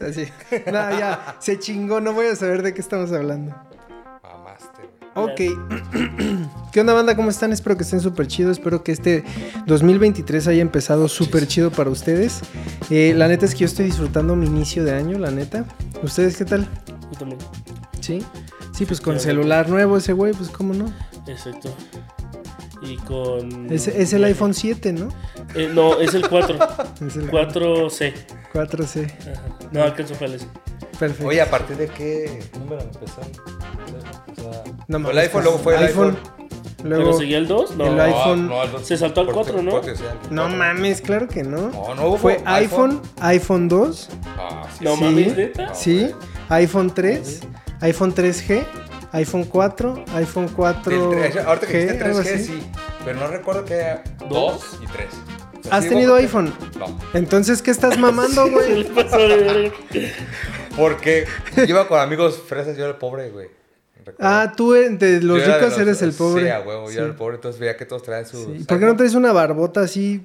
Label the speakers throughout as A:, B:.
A: Así. No, ya, se chingó, no voy a saber de qué estamos hablando.
B: Mamaste.
A: Ok. ¿Qué onda, banda? ¿Cómo están? Espero que estén súper chidos. Espero que este 2023 haya empezado súper chido para ustedes. Eh, la neta es que yo estoy disfrutando mi inicio de año, la neta. ¿Ustedes qué tal?
C: Yo también.
A: ¿Sí? Sí, pues con celular nuevo ese güey, pues cómo no.
C: Exacto. Y con.
A: Es, es el iPhone 7, ¿no?
C: Eh, no, es el 4.
A: Es el
C: 4C.
A: 4C.
C: Ajá. No, alcanzó para eso.
A: Perfecto.
B: Oye, ¿a partir de qué número empezaron? O sea,
A: No
B: el iPhone, luego fue el iPhone.
A: Luego,
C: ¿Pero seguía el 2? No.
A: el iPhone-
B: No, no,
C: Se saltó al
B: porque-
C: 4, ¿no?
B: porque
A: No mames, claro que no.
B: No, no hubo
A: Fue iPhone, iPhone 2,
B: Ah, sí,
C: No
B: sí.
C: mames, ¿neta?
A: sí, iPhone 3, iPhone 3G, iPhone 4, iPhone 4.
B: Del tres- ahorita que dijiste
A: algo
B: 3G,
A: así.
B: sí. Pero no recuerdo que haya
C: ¿Dos?
B: 2 y 3.
A: ¿Has tenido iPhone?
B: No.
A: Entonces, ¿qué estás mamando, güey?
B: Porque iba con amigos fresas, yo era el pobre, güey.
A: Ah, tú eh, de los
B: Yo de
A: ricos
B: los-
A: eres el pobre.
B: Sí, a huevo, yo
A: Sí.
B: era el pobre, entonces veía que todos traían su.
A: Sí. ¿Por qué no traes una barbota así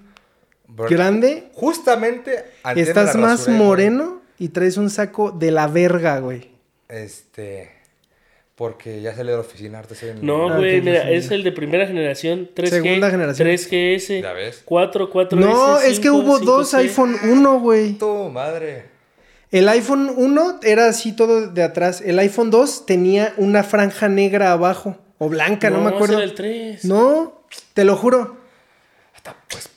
A: grande?
B: Justamente
A: Estás
B: la
A: más
B: rasuré, güey.
A: moreno y traes un saco de la verga, güey.
B: Este. Porque ya salí de la oficina, estoy en.
C: No, güey, mira,
A: sí.
C: es el de primera generación 3G.
A: Segunda generación.
C: 3GS.
B: ¿Ya ves?
C: 4, 4S.
A: No, es que
C: 5,
A: hubo dos
C: 5C.
A: iPhone 1, güey.
B: Tu madre.
A: El iPhone 1 era así todo de atrás. El iPhone 2 tenía una franja negra abajo. O blanca, no, me acuerdo.
C: era el 3.
A: No, te lo juro.
B: Está pues.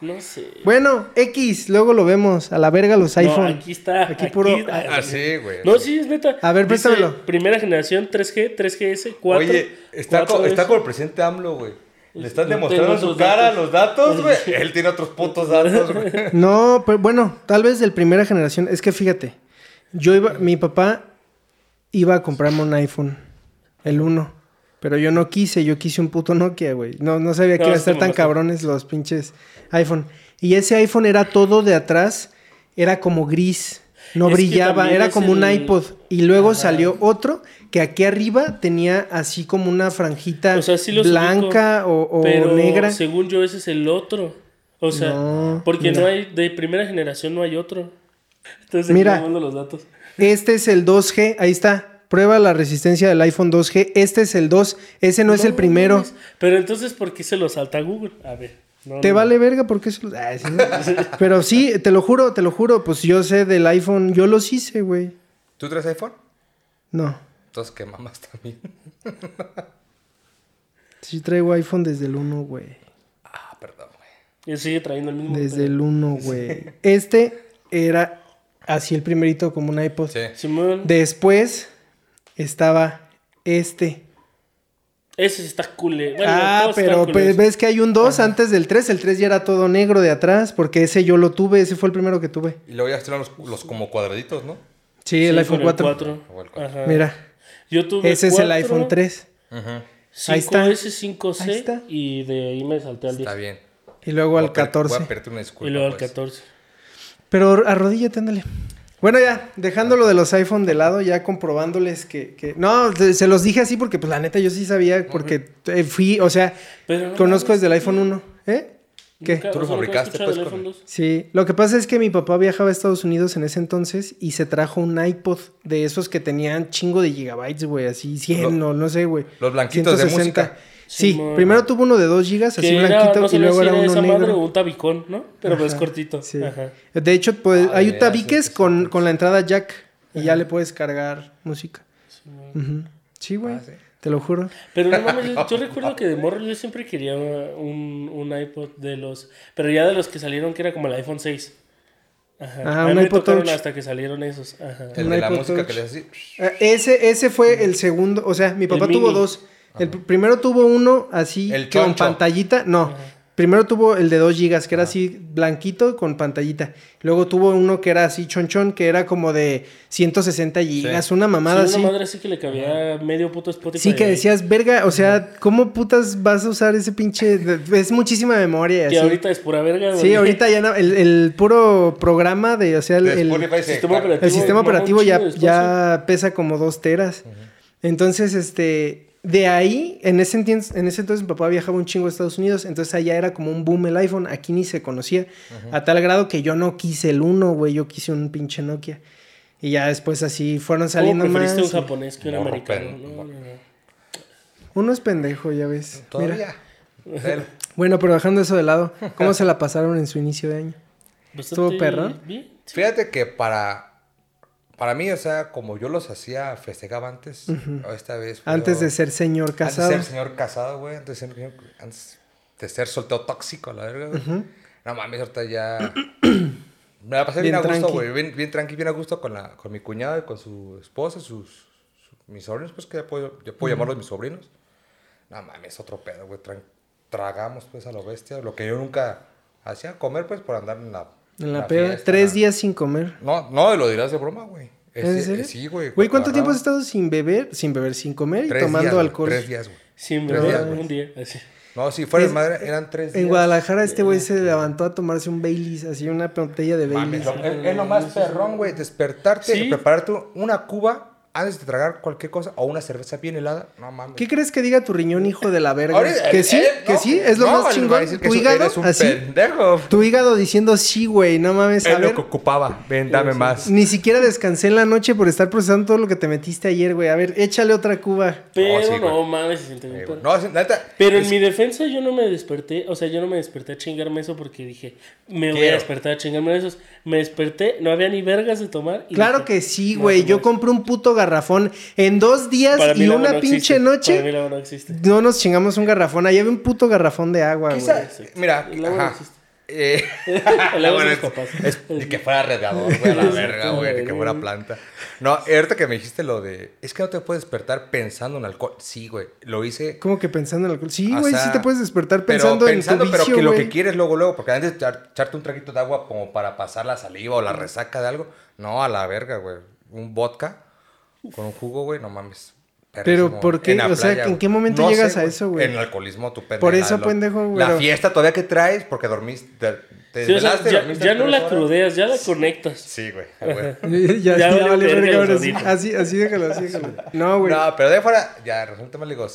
C: No sé.
A: Bueno, X, luego lo vemos. A la verga los iPhone.
C: No, aquí está.
A: Aquí puro-
B: Ah, sí, güey.
C: No, sí, es neta.
A: A ver,
C: Dice,
A: préstamelo.
C: Primera generación 3G, 3GS, 4.
B: Oye, está, co- está con el presidente AMLO, güey. Le están demostrando en su cara
C: datos.
B: los datos, güey. Él tiene otros putos datos, güey.
A: No, pero bueno, tal vez de primera generación. Es que fíjate, yo iba, mi papá iba a comprarme un iPhone, el 1. Pero yo no quise, yo quise un puto Nokia, güey. No, no sabía que
C: No,
A: iba a
C: es
A: estar tan cabrones los pinches iPhone. Y ese iPhone era todo de atrás, era como gris, no
C: Es
A: brillaba, era como un iPod. Y luego
C: Ajá.
A: salió otro que aquí arriba tenía así como una franjita
C: O sea, sí los
A: blanca o, o
C: Pero
A: negra.
C: según yo, ese es el otro. O sea,
A: No,
C: porque
A: mira.
C: no hay, de primera generación no hay otro. Entonces,
A: Mira.
C: los datos.
A: Este es el 2G, ahí está. Prueba la resistencia del iPhone 2G. Este es el 2, ese no, es el primero.
C: Pero entonces, ¿por qué se lo salta Google? A ver. no,
A: ¿Te
C: no.
A: vale verga? porque eso? Ay, sí, no. Pero sí, te lo juro, te lo juro. Pues yo sé del iPhone, yo los hice, güey.
B: ¿Tú traes iPhone?
A: No,
B: Entonces, ¿qué mamás también?
A: sí traigo iPhone desde el 1, güey.
B: Ah, perdón, güey.
C: Y sigue trayendo el mismo.
A: Desde el 1, güey. Este era así el primerito como un iPod.
B: Sí.
C: Simón,
A: Después estaba este.
C: ese está cool. eh. Bueno,
A: ah, pero pues, ves que hay un 2 antes del 3. El 3 ya era todo negro de atrás, porque ese yo lo tuve, ese fue el primero que tuve.
B: Y luego ya están los, los como cuadraditos, ¿no?
A: Sí, el
C: Sí,
A: iPhone
C: con
A: 4.
C: cuatro.
B: O el cuatro.
C: Ajá.
A: Mira,
C: Yo tuve
A: ese es el iPhone 3.
B: Ujú.
C: 5S,
A: Ahí está.
C: 5C
A: Ahí está.
C: y de ahí me salté al 10.
B: Está bien.
A: Y luego
B: Voy
A: al
B: a per-
A: 14.
B: Voy a una disculpa.
C: Y luego al
B: pues.
C: 14.
A: Pero arrodíllate, ándale. Bueno, ya, dejando lo de los iPhone de lado, ya comprobándoles que... que- No, se los dije así porque, pues, la neta, yo sí sabía, porque eh, fui, o sea,
C: Pero no
A: conozco desde el iPhone 1. ¿Eh? ¿Qué?
C: nunca-
B: Tú lo fabricaste, pues, con-
C: iPhone 2.
A: Sí, lo que pasa es que mi papá viajaba a Estados Unidos en ese entonces y se trajo un iPod de esos que tenían chingo de gigabytes, güey, así 100
B: Lo-
A: o no sé, güey.
B: los blanquitos de música.
A: Sí,
C: Simón.
A: primero tuvo uno de 2 gigas, así
C: Que era,
A: blanquito,
C: no
A: y luego
C: si
A: era
C: era
A: uno
C: esa madre o
A: negro.
C: un tabicón, ¿no? Pero pues
A: Ajá,
C: cortito.
A: Sí.
C: Ajá.
A: De hecho, pues,
B: Ah,
A: hay
B: de
A: tabiques con, con la entrada jack y ya le puedes cargar música. Sí, güey,
B: Ah, sí.
A: te lo juro.
C: Pero no mames, yo, yo recuerdo que de morro yo siempre quería un, un iPod de los... Pero ya de los que salieron que era como el iPhone 6. Ajá.
A: Ah, un
C: me
A: iPod Touch.
C: hasta que salieron esos. Ajá.
B: El
A: Un
B: de la
A: iPod
B: música
A: Touch.
B: que le hace así.
A: Eh, Ese, ese fue el segundo, o sea, mi papá
C: El
A: tuvo
C: mini.
A: dos. El pr- primero tuvo uno así
B: El
A: con
B: choncho.
A: pantallita, no. Primero tuvo el de 2 gigas, que era así blanquito con pantallita. Luego tuvo uno que era así chonchón, que era como de 160 gigas,
B: Sí.
A: una mamada
C: Sí,
A: así.
C: una madre así que le cabía medio puto Spotify.
A: Sí, que decías, verga, o sea, ¿cómo putas vas a usar ese pinche...? Es muchísima memoria.
C: Que
A: así.
C: ahorita es pura verga, güey.
A: Sí, ahorita ya no, el, el puro programa de, o sea, el, el-
C: sistema operativo.
A: el sistema
C: mamá, un
A: operativo ya, ya pesa como dos teras. Entonces, este, de ahí, en ese, entien- en ese entonces mi papá viajaba un chingo a Estados Unidos, entonces allá era como un boom el iPhone, aquí ni se conocía, a tal grado que yo no quise el uno, güey, yo quise un pinche Nokia. Y ya después así fueron
C: ¿Cómo
A: saliendo más.
C: preferiste un
A: y-
C: japonés que un americano?
B: pen-
C: No, no, no.
A: Uno es pendejo, ya ves. Mira.
B: Todavía. Él.
A: Bueno, pero dejando eso de lado, ¿cómo se la pasaron en su inicio de año? ¿Estuvo perro?
C: Bien. sí.
B: Fíjate que para, para mí, o sea, como yo los hacía, festejaba antes, esta vez. fue-
A: Antes de ser señor
B: Antes
A: casado.
B: de ser señor casado, güey. Antes de ser, antes de ser soltero tóxico, la verga, güey. No mames, ahorita ya. Me la pasé bien,
A: Bien
B: a gusto, güey. Bien, bien tranqui, bien a gusto con, la, con mi cuñado y con su esposa, sus, su- mis sobrinos, pues que ya puedo, ya puedo llamarlos mis sobrinos. No mames, otro pedo, güey. Tra- tragamos, pues, a lo bestia. Lo que yo nunca hacía, comer, pues, por andar en la.
A: En la peda,
B: fiesta.
A: tres días sin comer.
B: No, no, lo dirás de broma, güey. Es-
A: ¿En serio?
B: Sí, güey.
A: Güey, ¿cuánto tiempo has estado sin beber? Sin beber, sin comer y
B: Tres
A: tomando
B: días,
A: alcohol.
B: Tres días, güey.
C: Sin
B: Tres
C: verdad,
B: días, güey.
C: un día. Así.
B: No, si fuera
A: Es-
B: de madre, eran tres días.
A: En Guadalajara este güey se levantó a tomarse un Baileys, así una botella de Baileys.
B: lo- es, es lo más perrón, güey. Despertarte
C: Sí.
B: y prepararte una cuba antes de tragar cualquier cosa o una cerveza bien helada. No mames.
A: ¿Qué crees que diga tu riñón, hijo de la verga? Que
B: eh,
A: sí,
B: eh,
A: que
B: no,
A: sí, es lo
B: no,
A: más chingón.
B: decir que
A: Tu hígado,
B: eres un
A: así.
B: pendejo.
A: Tu hígado diciendo sí, güey, no mames,
B: Es lo que ocupaba. Ven, dame más.
A: Ni siquiera descansé en la noche por estar procesando todo lo que te metiste ayer, güey. A ver, échale otra cuba.
C: Pero
B: Oh, sí,
C: no mames, se
B: Eh. No, neta.
C: Pero en mi defensa yo no me desperté, o sea, yo no me desperté a chingarme eso porque dije, me voy a despertar a chingarme esos. Me desperté, no había ni vergas de tomar. y
A: Claro
C: dije,
A: que sí,
C: "No,
A: güey.
C: no
A: Yo
C: es".
A: compré un puto garrafón en dos días
C: Para
A: y una
C: no
A: pinche
C: existe. Para mí
A: noche.
C: el agua no existe.
A: No nos chingamos un garrafón. Ahí había un puto garrafón de agua, güey.
B: Mira,
C: El agua no existe.
B: Eh,
C: El agua
B: bueno,
C: es
B: es- que fuera radiador, güey, a la verga, güey, que fuera planta. No, ahorita que me dijiste lo de, es que no te puedes despertar pensando en alcohol. Sí, güey, lo hice.
A: ¿Cómo que pensando en alcohol? Sí, güey,
B: sea,
A: sí te puedes despertar
B: pero
A: pensando,
B: pensando,
A: en tu
B: pero
A: vicio,
B: que lo que quieres luego, luego, porque antes de echar- echarte un traguito de agua como para pasar la saliva o la resaca de algo, no, a la verga, güey. Un vodka con un jugo, güey, no mames.
A: Pero. ¿por qué?
B: En
A: O sea, ¿en qué momento
B: No
A: llegas
B: sé,
A: a eso, güey?
B: En el alcoholismo, tu pendeja.
A: Por eso, pendejo, güey,
B: La fiesta todavía que traes porque dormiste, te, te
C: Sí, o sea,
B: desvelaste,
C: ya,
B: dormiste
C: ya no la
B: horas.
C: crudeas, ya la conectas.
B: Sí, güey.
A: ya,
C: Ya
A: ya, vale,
C: verga.
A: Así, así déjalo, así déjalo. No, güey.
B: No, pero de fuera, ya, resulta más digo,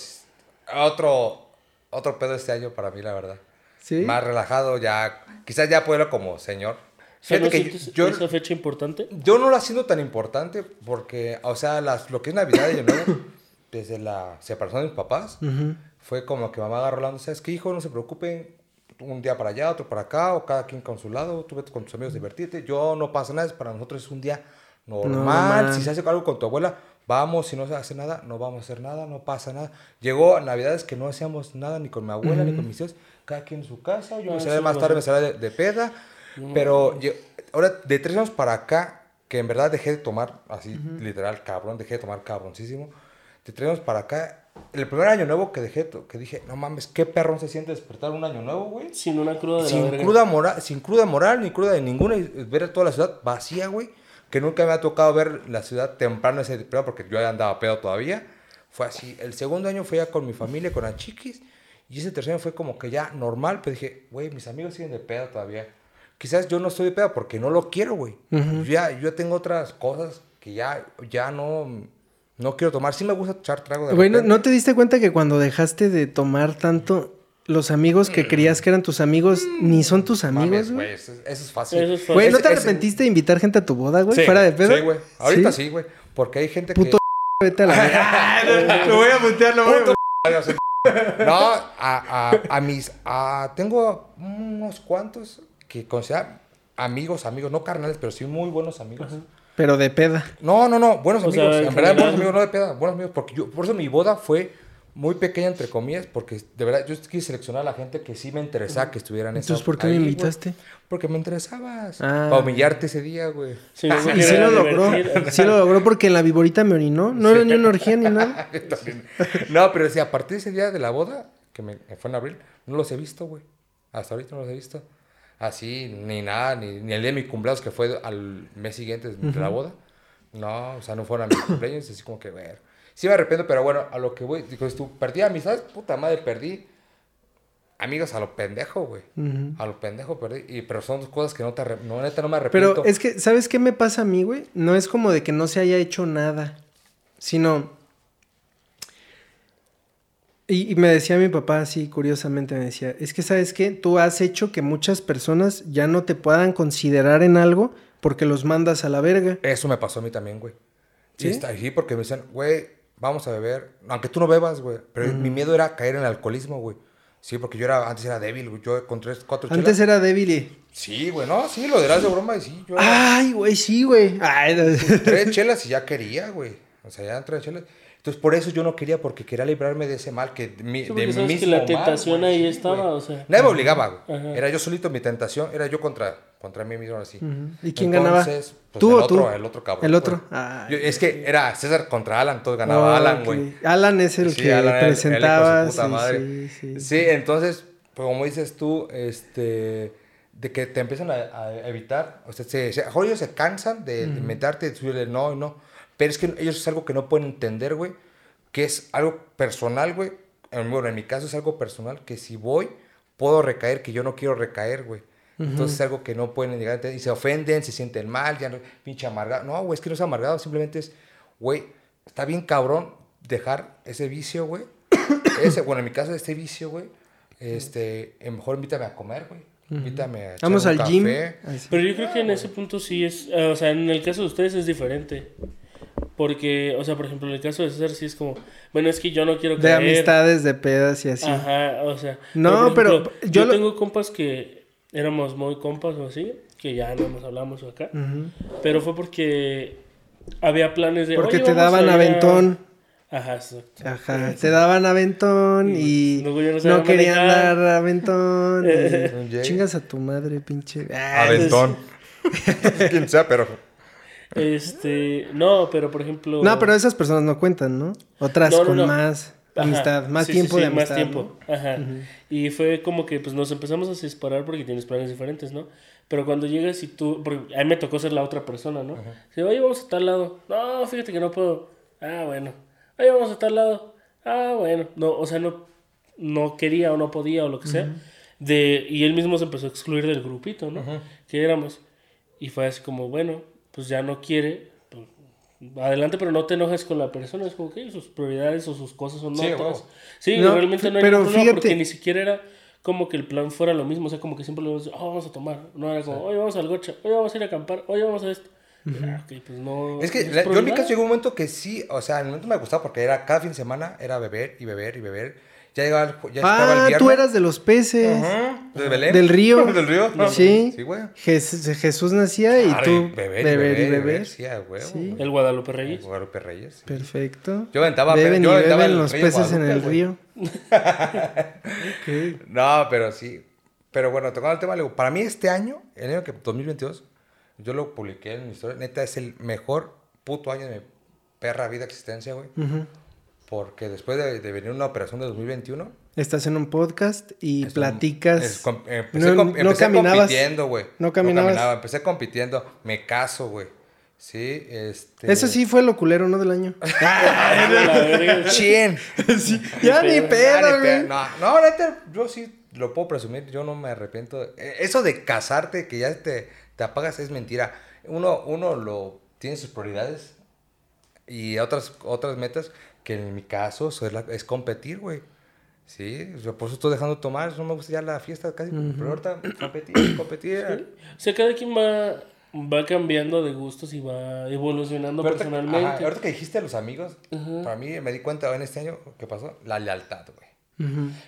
B: otro, otro pedo este año para mí, la verdad.
A: ¿Sí?
B: Más relajado, ya, quizás ya puedo como señor.
C: Sea, ¿no
B: Fíjate que
C: sientes
B: yo,
C: esa fecha importante?
B: yo no lo haciendo tan importante porque, o sea, las, lo que es Navidad y Nuevo, desde la separación de mis papás,
A: Ujú.
B: fue como que mamá agarró la onda, ¿sabes qué, hijo? No se preocupen, un día para allá, otro para acá, o cada quien con su lado, tú vete con tus amigos, divertirte. Yo no pasa nada, para nosotros es un día normal. Si se hace algo con tu abuela, vamos, si no se hace nada, no vamos a hacer nada, no pasa nada. Llegó Navidades que no hacíamos nada ni con mi abuela, ni con mis hijos, cada quien en su casa, yo
C: Ah,
B: me
C: sí,
B: salía más tarde, me salía de, de peda, pero lle- ahora de tres años para acá, que en verdad dejé de tomar, así literal, cabrón, dejé de tomar cabroncísimo. De tres años para acá, el primer año nuevo que dejé, que dije, no mames, qué perrón se siente despertar un año nuevo, güey.
C: Sin una cruda de la
B: Sin
C: verga.
B: cruda, moral, sin cruda moral, ni cruda de ninguna, y ver toda la ciudad vacía, güey. Que nunca me ha tocado ver la ciudad temprano ese pedo, porque yo andaba pedo todavía. Fue así. El segundo año fue ya con mi familia, con las chiquis. Y ese tercer año fue como que ya normal, pero dije, güey, mis amigos siguen de pedo todavía. Quizás yo no estoy de pedo porque no lo quiero, güey. yo, ya, yo ya tengo otras cosas que ya, ya no, no quiero tomar. Sí me gusta echar trago de
A: Güey, ¿no, no te diste cuenta que cuando dejaste de tomar tanto, los amigos que creías que eran tus amigos ni son tus amigos, güey?
B: eso, eso es fácil.
C: Eso es fácil.
A: Güey, ¿no te
B: ese-
A: arrepentiste de invitar gente a tu boda, güey?
B: Sí,
A: ¿Fuera de pedo?
B: Sí, güey. Ahorita sí, güey. Porque hay gente
A: Puto
B: que...
A: Vete a la. Lo voy a mutear, lo voy a mutear.
B: No, a, a, a mis... a- tengo unos cuantos que consideran amigos, amigos, no carnales, pero sí muy buenos amigos.
A: Pero de peda.
B: No, no, no, buenos
C: O
B: amigos.
C: en
B: en verdad,
C: general.
B: buenos amigos, no de peda, buenos amigos. Porque yo, por eso mi boda fue muy pequeña, entre comillas, porque de verdad yo quise seleccionar a la gente que sí me interesaba que estuvieran esa-
A: Entonces, ¿por qué me
B: ahí,
A: invitaste?
B: Porque me interesabas.
A: Ah.
B: Para humillarte ese día, güey.
C: Sí, me
A: Y sí lo logró. Sí lo logró porque en la viborita me orinó. No era ni una orgía ni nada.
B: No, pero sí, a partir de ese día de la boda, que me que fue en abril, no los he visto, güey. Hasta ahorita no los he visto. Así, ni nada, ni, ni el día de mi cumpleaños, que fue al mes siguiente de la boda. No, o sea, no fueron a mi cumpleaños, así como que, güey. Sí me arrepiento, pero bueno, a lo que voy, digo, tú, perdí amistades, puta madre, perdí amigos a lo pendejo, güey. A lo pendejo perdí. Y, pero son dos cosas que no te no, neta, no me arrepiento.
A: Pero es que, ¿sabes qué me pasa a mí, güey? No es como de que no se haya hecho nada, sino Y, y me decía mi papá así, curiosamente, me decía, es que sabes qué, tú has hecho que muchas personas ya no te puedan considerar en algo porque los mandas a la verga.
B: Eso me pasó a mí también, güey.
A: ¿Sí?
B: Está, porque me decían, güey, vamos a beber. Aunque tú no bebas, güey. Pero mi miedo era caer en el alcoholismo, güey. Sí, porque yo era, antes era débil, güey. Yo con tres, cuatro
A: Antes
B: chelas-
A: era débil y...
B: Sí, güey, no, sí, lo dirás de broma y sí. Yo era
A: Ay, güey, sí, güey. Ay, no.
B: tres chelas y ya quería, güey. O sea, ya tres chelas. Entonces, por eso yo no quería, porque quería librarme de ese mal que de, mi,
C: Sí,
B: de
C: sabes que
B: mismo
C: la
B: mal,
C: tentación
B: güey,
C: ahí
B: sí,
C: estaba,
B: güey.
C: o sea.
B: Nadie me obligaba, güey.
C: Ajá.
B: Era yo solito mi tentación, era yo contra, contra mí mismo así.
A: ¿Y quién ganaba?
B: Entonces, pues,
A: ¿Tú
B: el
A: o
B: otro,
A: tú?
B: El otro cabrón.
A: El otro. Ay.
B: Yo- es que era César contra Alan, entonces ganaba
A: Oh,
B: Alan, güey.
A: Alan es el
B: Sí,
A: que
B: Alan su
A: presentaba.
B: puta
A: sí,
B: madre.
A: sí, sí.
B: Sí, entonces, pues como dices tú, este, de que te empiezan a, a evitar, o sea, se, se, ellos se cansan de, de meterte, de decirle no y no, pero es que ellos es algo que no pueden entender, güey, que es algo personal, güey. En, bueno, en mi caso es algo personal, que si voy, puedo recaer, que yo no quiero recaer, güey. Entonces es algo que no pueden llegar a entender, y se ofenden, se sienten mal, ya no, pinche amargado. No, güey, es que no es amargado, simplemente es, güey, está bien cabrón dejar ese vicio, güey. Ese, bueno, en mi caso, este vicio, güey, este, eh, mejor invítame a comer, güey. Invítame a echar
A: Vamos
B: un
A: al gym.
B: café.
A: Así.
C: Pero yo creo que en ese punto sí es, eh, o sea, en el caso de ustedes es diferente. Porque, o sea, por ejemplo, en el caso de César sí es como, bueno, es que yo no quiero
A: De
C: caer.
A: amistades, de pedas y así.
C: Ajá, o sea.
A: No, pero
C: ejemplo,
A: yo
C: yo,
A: lo-
C: tengo compas que éramos muy compas o así, que ya no nos hablamos acá. Pero fue porque había planes de.
A: Porque
C: "Oye,
A: te
C: vamos
A: daban
C: allá".
A: aventón.
C: Ajá, exacto.
A: Ajá, te daban aventón y
C: no
A: querían dar aventón. Y. Chingas a tu madre, pinche.
B: Aventón. Quien sea, pero.
C: Este, no, pero por ejemplo.
A: No, pero esas personas no cuentan, ¿no? Otras
C: No, no,
A: con
C: no.
A: más
C: Ajá,
A: amistad, más
C: sí,
A: tiempo
C: sí,
A: de amistad.
C: Más tiempo, ajá. Y fue como que pues nos empezamos a separar porque tienes planes diferentes, ¿no? Pero cuando llegas y tú, porque a mí me tocó ser la otra persona, ¿no? Dice, oye, vamos a tal lado. No, fíjate que no puedo. Ah, bueno. Oye, vamos a tal lado. Ah, bueno. No, o sea, no, no quería o no podía o lo que sea. De, y él mismo se empezó a excluir del grupito, ¿no? Que éramos. Y fue así como, bueno, pues ya no quiere. pues, adelante, pero no te enojes con la persona. Es como que sus prioridades o sus cosas son
B: Sí,
C: otras. Sí,
A: No,
C: realmente no hay
A: pero
C: ningún problema
A: fíjate-
C: porque ni siquiera era como que el plan fuera lo mismo. O sea, como que siempre le vamos, oh, vamos a tomar. No era como, oye, vamos al gocha, oye, vamos a ir a acampar, oye, vamos a esto. Ah, ok, pues no.
B: Es que
C: no
B: la- yo en mi caso llegó un momento que sí, o sea, en el momento me gustaba porque era cada fin de semana era beber y beber y beber. Ya llegaba el, ya estaba el
A: Ah,
B: viernes.
A: tú eras de los peces.
B: Ajá, de Belén.
A: Del río.
B: Del río.
A: Sí.
B: Sí, güey.
A: Jes- Jesús nacía y tú
B: beber,
A: beber y beber.
B: Sí, huevo.
A: Sí.
B: güey.
C: El Guadalupe Reyes.
B: Guadalupe Reyes. sí.
A: Perfecto.
B: Yo aventaba,
A: Beben
B: yo
A: y
B: aventaba
A: beben
B: el
A: los peces en el
B: güey.
A: río.
B: No, pero sí. Pero bueno, tocando el tema, para mí este año, el año que 2022, yo lo publiqué en mi historia, neta es el mejor puto año de mi perra vida existencia, güey.
A: Ujú.
B: Porque después de, de venir una operación de 2021,
A: Estás en un podcast y
B: es un-
A: platicas.
B: es com- empecé,
A: no,
B: com-
A: no
B: empecé
A: caminabas.
B: compitiendo, güey.
A: No caminabas.
B: empecé compitiendo, me caso, güey. Sí, este...
A: Eso sí fue lo culero, ¿no? Del año.
B: ¡Chin!
A: ya ni
C: pedo.
A: güey.
B: No, no, neta, yo sí lo puedo presumir, yo no me arrepiento. Eh, Eso de casarte, que ya te, te apagas, es mentira. Uno, uno lo tiene sus prioridades y otras, otras metas, que en mi caso es, la- es competir, güey. Sí, yo por eso estoy dejando de tomar, no me gusta ya la fiesta casi, pero ahorita competir, competir.
C: O sea, cada quien va, va cambiando de gustos y va evolucionando
B: Pero ahorita-
C: personalmente.
B: ajá, ahorita que dijiste a los amigos, para mí me di cuenta en este año que pasó, la lealtad, güey.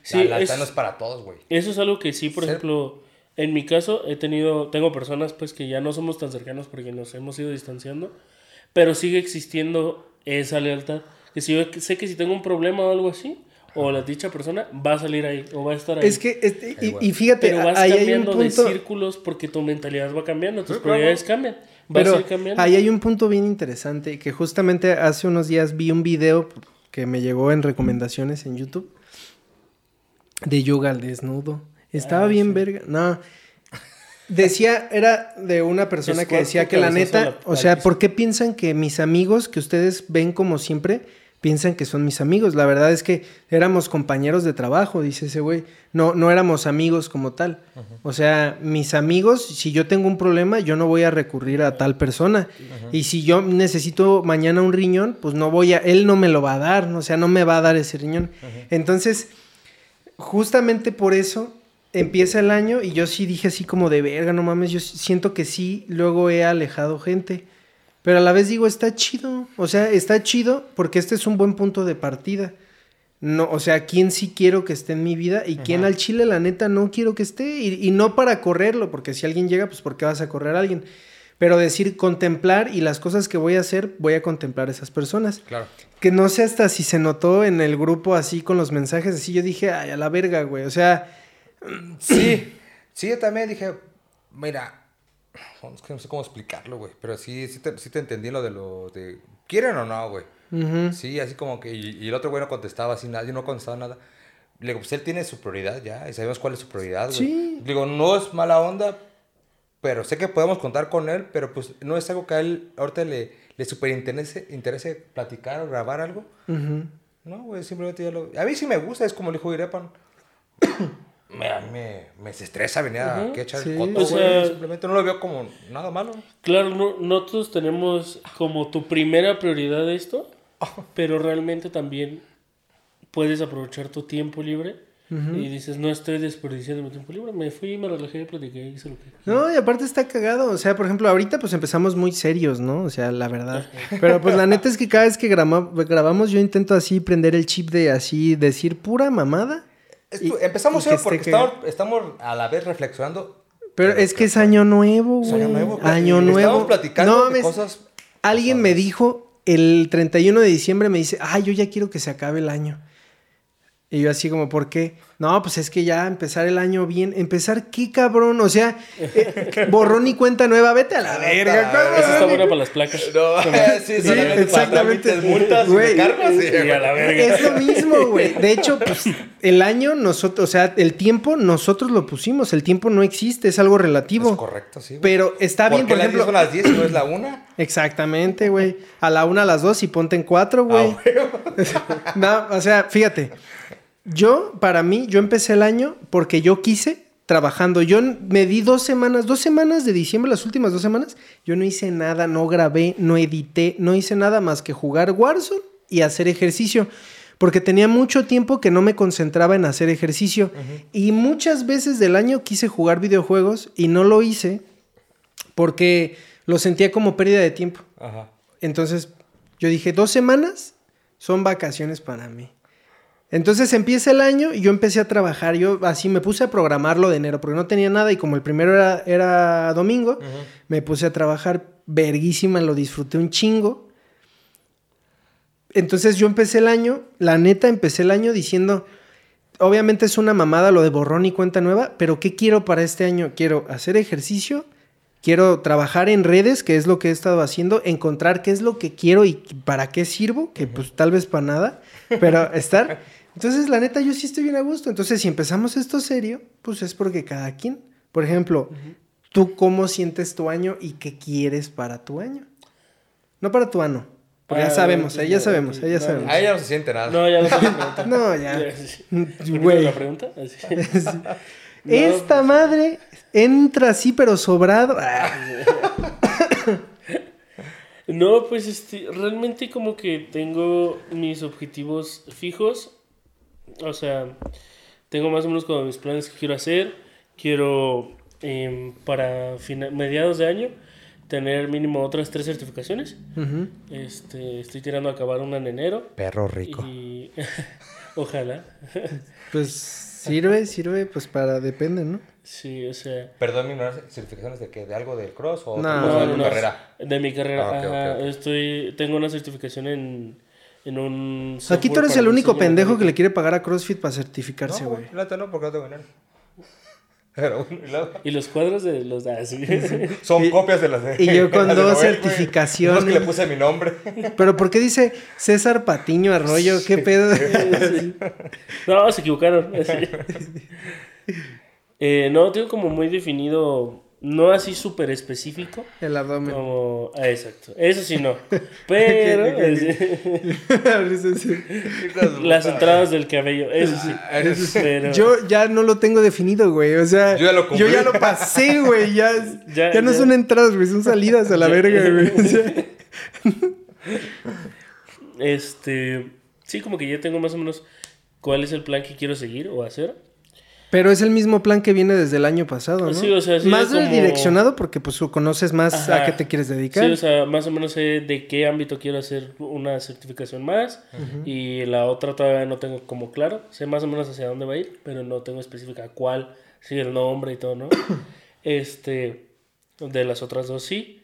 C: Sí,
B: la lealtad
C: es-
B: no es para todos, güey.
C: Eso es algo que sí, por
B: Ser-
C: ejemplo, en mi caso he tenido, tengo personas pues que ya no somos tan cercanos porque nos hemos ido distanciando, pero sigue existiendo esa lealtad. Que si yo sé que si tengo un problema o algo así, o la dicha persona va a salir ahí o va a estar ahí.
A: Es que, este, y, y fíjate,
C: pero vas
A: ahí hay un
C: cambiando de
A: punto.
C: círculos porque tu mentalidad va cambiando, tus prioridades cambian.
A: Pero
C: a ir cambiando.
A: ahí hay un punto bien interesante que justamente hace unos días vi un video que me llegó en recomendaciones en YouTube de yoga al desnudo. Estaba
C: Ah,
A: bien
C: sí.
A: verga. No. Decía, era de una persona
C: Es
A: que decía que la neta,
C: la-
A: o sea. ¿por qué piensan que mis amigos que ustedes ven como siempre piensan que son mis amigos. La verdad es que éramos compañeros de trabajo, dice ese güey. No, no éramos amigos como tal. O sea, mis amigos, si yo tengo un problema, yo no voy a recurrir a tal persona. Y si yo necesito mañana un riñón, pues no voy a, él no me lo va a dar, o sea, no me va a dar ese riñón. Entonces, justamente por eso empieza el año y yo sí dije así como de verga, no mames, yo siento que sí, luego he alejado gente. Pero a la vez digo, está chido. O sea, está chido porque este es un buen punto de partida. No, o sea, quién sí quiero que esté en mi vida y quién al chile, la neta, no quiero que esté. Y, no para correrlo, porque si alguien llega, pues ¿por qué vas a correr a alguien? Pero decir, contemplar y las cosas que voy a hacer, voy a contemplar a esas personas.
B: Claro.
A: Que no sé hasta si se notó en el grupo así con los mensajes, así yo dije, ay, a la verga, güey. O sea.
B: Sí, sí, yo también dije, mira, es que no sé cómo explicarlo, güey. Pero sí, sí te, sí te entendí lo de lo de. ¿Quieren o no, güey? Sí, así como que. Y, el otro güey no contestaba así, nadie no contestaba nada. Le digo, pues él tiene su prioridad ya. Y sabemos cuál es su prioridad, güey. Sí. Digo, no es mala onda, pero sé que podemos contar con él, pero pues no es algo que a él ahorita le, le super interese, platicar o grabar algo. No, güey, simplemente ya lo. A mí sí me gusta, es como el hijo de Irepan me, me, me estresa venir a echar el coto, Simplemente no lo veo como nada malo.
C: Claro, no, nosotros tenemos como tu primera prioridad esto, pero realmente también puedes aprovechar tu tiempo libre. Y dices, no estoy desperdiciando mi tiempo libre. Me fui, me relajé, platiqué, hice lo que.
A: No, y aparte está cagado. O sea, por ejemplo, ahorita pues empezamos muy serios, ¿no? O sea, la verdad. Pero pues la neta es que cada vez que grabamos, yo intento así prender el chip de así decir pura mamada
B: empezamos porque estamos, a la vez reflexionando.
A: Pero es que es año nuevo, güey. año nuevo. Año nuevo. Estamos
B: platicando de cosas.
A: Alguien me dijo el 31 de diciembre, me dice, ay, yo ya quiero que se acabe el año. Y yo así como, ¿por qué? No, pues es que ya empezar el año bien. ¿Empezar qué cabrón? O sea, eh, borrón y cuenta nueva, vete a la verga.
C: Eso está bueno para las placas. No,
B: sí, sí, exactamente. multas
A: güey, sí, a la verga. Es lo mismo, güey. De hecho, pues el año, nosotros, o sea, el tiempo, nosotros lo pusimos. El tiempo no existe, es algo relativo. Es
B: correcto, sí.
A: Pero está bien,
B: por ejemplo. son las 10 y no es la 1?
A: Exactamente, güey. A la 1, a las 2 y ponte en 4, güey. Ah, no, o sea, fíjate. Yo, para mí, yo empecé el año porque yo quise trabajando. Yo me di dos semanas, dos semanas de diciembre, las últimas dos semanas, yo no hice nada, no grabé, no edité, no hice nada más que jugar Warzone y hacer ejercicio. Porque tenía mucho tiempo que no me concentraba en hacer ejercicio. Y muchas veces del año quise jugar videojuegos y no lo hice porque lo sentía como pérdida de tiempo. Entonces yo dije, dos semanas son vacaciones para mí. Entonces empieza el año y yo empecé a trabajar. Yo así me puse a programarlo de enero porque no tenía nada y como el primero era, era domingo, me puse a trabajar verguísima, lo disfruté un chingo. Entonces yo empecé el año, la neta empecé el año diciendo, obviamente es una mamada lo de borrón y cuenta nueva, pero ¿qué quiero para este año? Quiero hacer ejercicio, quiero trabajar en redes, que es lo que he estado haciendo, encontrar qué es lo que quiero y para qué sirvo, que pues tal vez para nada, pero estar... Entonces, la neta, yo sí estoy bien a gusto. Entonces, si empezamos esto serio, pues es porque cada quien, por ejemplo, tú cómo sientes tu año y qué quieres para tu año. No para tu ano. Porque ya ah, sabemos, ahí ya sabemos, ahí ya sabemos.
B: Ahí ya no se siente nada.
C: No, ya no se siente
A: No, ya.
C: Güey. la pregunta?
A: Esta madre entra así, pero sobrado.
C: No, pues este, realmente como que tengo mis objetivos fijos o sea, tengo más o menos como mis planes que quiero hacer. Quiero em, para mediados de año tener mínimo otras tres certificaciones. este, estoy tirando a acabar una en enero.
B: Perro rico.
C: Y ojalá.
A: pues sirve, sirve, pues para depende, ¿no?
C: Sí, o sea.
B: Perdón, mi certificaciones de qué, de algo del cross o de mi carrera.
C: De mi carrera. Ah, Estoy, tengo una certificación en un
A: Aquí tú eres el único pendejo que le quiere pagar a CrossFit para certificarse, güey.
B: No, no, porque no tengo dinero.
C: y los cuadros de los ah,
B: son copias de las de
A: Y yo con dos certificaciones.
B: que le puse mi nombre.
A: Pero ¿por qué dice César Patiño Arroyo? ¿Qué pedo?
C: no, se equivocaron. Eh, no, tengo como muy definido no así súper específico.
A: El abdomen.
C: Como, ah, exacto. Eso sí no. Pero las entradas del cabello, eso sí.
B: Ah, eso sí.
C: Pero,
A: Yo ya no lo tengo definido, güey. O sea,
B: Yo ya lo cumplí.
A: yo ya lo pasé, güey. Ya, ya,
C: Ya-
A: no
C: ya.
A: son entradas, güey. Son salidas a la verga, güey. O sea,
C: este, sí, como que ya tengo más o menos cuál es el plan que quiero seguir o hacer.
A: Pero es el mismo plan que viene desde el año pasado, ¿no?
C: Sí, o sea, sí,
A: más
C: como-
A: direccionado porque pues conoces más a qué te quieres dedicar.
C: Sí, o sea, más o menos sé de qué ámbito quiero hacer una certificación más y la otra todavía no tengo como claro. Sé más o menos hacia dónde va a ir, pero no tengo específica cuál, sí, el nombre y todo, ¿no? este, de las otras dos sí.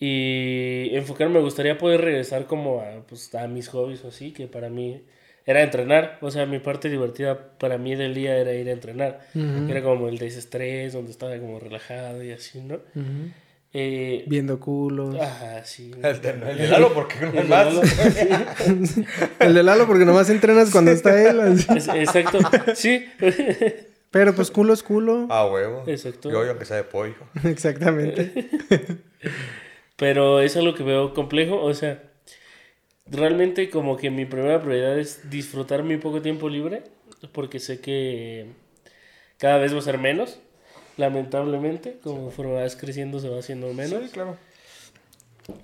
C: Y enfocarme, me gustaría poder regresar como a, pues, a mis hobbies o así, que para mí era entrenar. O sea, mi parte divertida para mí del día era ir a entrenar. Era como el desestrés, donde estaba como relajado y así, ¿no? Eh,
A: Viendo culos.
C: Ajá, sí.
B: El de, el de Lalo, porque no
C: El
B: hay
C: de
B: más.
C: Lalo, sí.
A: El de Lalo porque nomás entrenas cuando está él. así.
C: Es- Exacto. Sí.
A: Pero pues culo es culo.
B: Ah, huevo.
C: Exacto.
B: Yo, aunque sea de pollo.
A: Exactamente.
C: Pero es algo que veo complejo. O sea, realmente como que mi primera prioridad es disfrutar mi poco tiempo libre. Porque sé que cada vez va a ser menos. Lamentablemente. Conforme vas creciendo se va haciendo menos.
B: Sí, claro.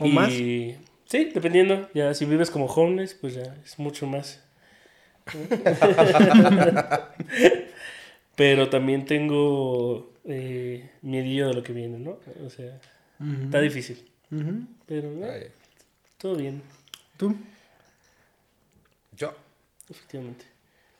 A: ¿O
C: y...
A: más?
C: Sí, dependiendo. Ya si vives como homeless, pues ya es mucho más. Pero también tengo eh, miedillo de lo que viene, ¿no? O sea, está difícil. Pero eh,
B: Ay,
C: todo bien,
A: ¿Tú?
B: Yo.
C: efectivamente.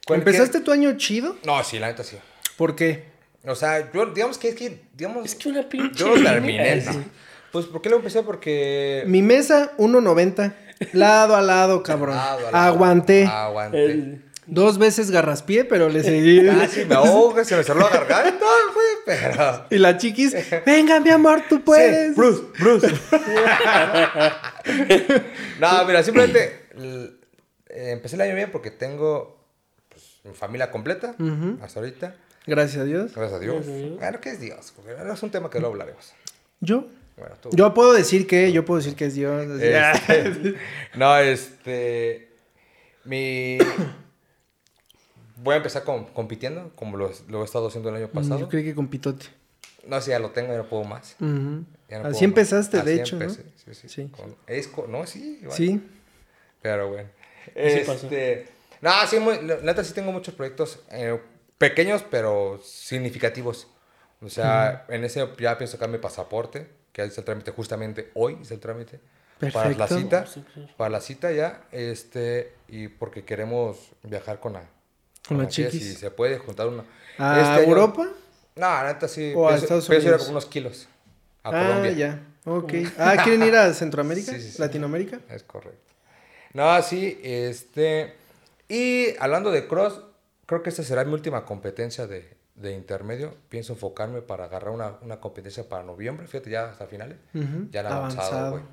A: ¿Empezaste tu año chido?
B: No, sí, la neta sí.
A: ¿Por qué?
B: O sea, yo, digamos que es que, digamos,
C: Es que una pinche.
B: yo lo terminé.
C: Sí.
B: ¿no? Pues, ¿por qué lo empecé? Porque...
A: Mi mesa, 1.90. Lado a lado, cabrón.
B: Lado a lado.
A: Aguanté.
B: Aguanté.
C: El-
A: Dos veces garraspié, pero le seguí.
B: Casi me ahoga, se me cerró la garganta, güey, pero...
A: Y la chiquis, venga, mi amor, tú puedes.
B: Sí, Bruce, Bruce. no, mira, simplemente eh, empecé el año bien porque tengo pues, mi familia completa hasta ahorita.
A: Gracias a Dios.
B: Gracias a Dios.
C: Gracias a Dios.
B: Bueno, ¿qué es Dios? Porque no es un tema que luego hablaremos.
A: ¿Yo?
B: Bueno, tú.
A: Yo puedo decir que, yo puedo decir que es Dios.
B: Este, no, este. Mi. Voy a empezar con- compitiendo, como lo, lo he estado haciendo el año pasado.
A: Yo creí que con pitote.
B: No, si ya lo tengo, ya no puedo más. Ya no
A: Así
B: puedo
A: empezaste,
B: más.
A: de
B: Así
A: hecho,
B: Sí, sí.
A: Sí.
B: Con Esco, no, sí.
A: Sí.
B: Pero bueno. Este. No, sí, muy- la neta sí tengo muchos proyectos eh, pequeños, pero significativos. O sea, en ese ya pienso sacar mi pasaporte, que es el trámite justamente hoy, es el trámite. Para la
A: Perfecto.
B: cita.
C: Sí, sí.
B: Para la cita ya, este, y porque queremos viajar con la,
A: Con la chiquis.
B: Si se puede juntar una.
A: ¿A
B: Este año-
A: Europa?
B: No, la neta sí.
A: ¿O a
B: pienso-
A: Estados
B: pienso ir a
A: Unidos?
B: unos kilos. A
A: ah,
B: Colombia.
A: ya. Ok. Ah, ¿quieren ir a Centroamérica?
B: Sí, sí, sí.
A: ¿Latinoamérica?
B: Es correcto. No, sí, este. Y hablando de cross, creo que esta será mi última competencia de, de intermedio. Pienso enfocarme para agarrar una, una competencia para noviembre. Fíjate, ya hasta finales. Ya en avanzado, güey.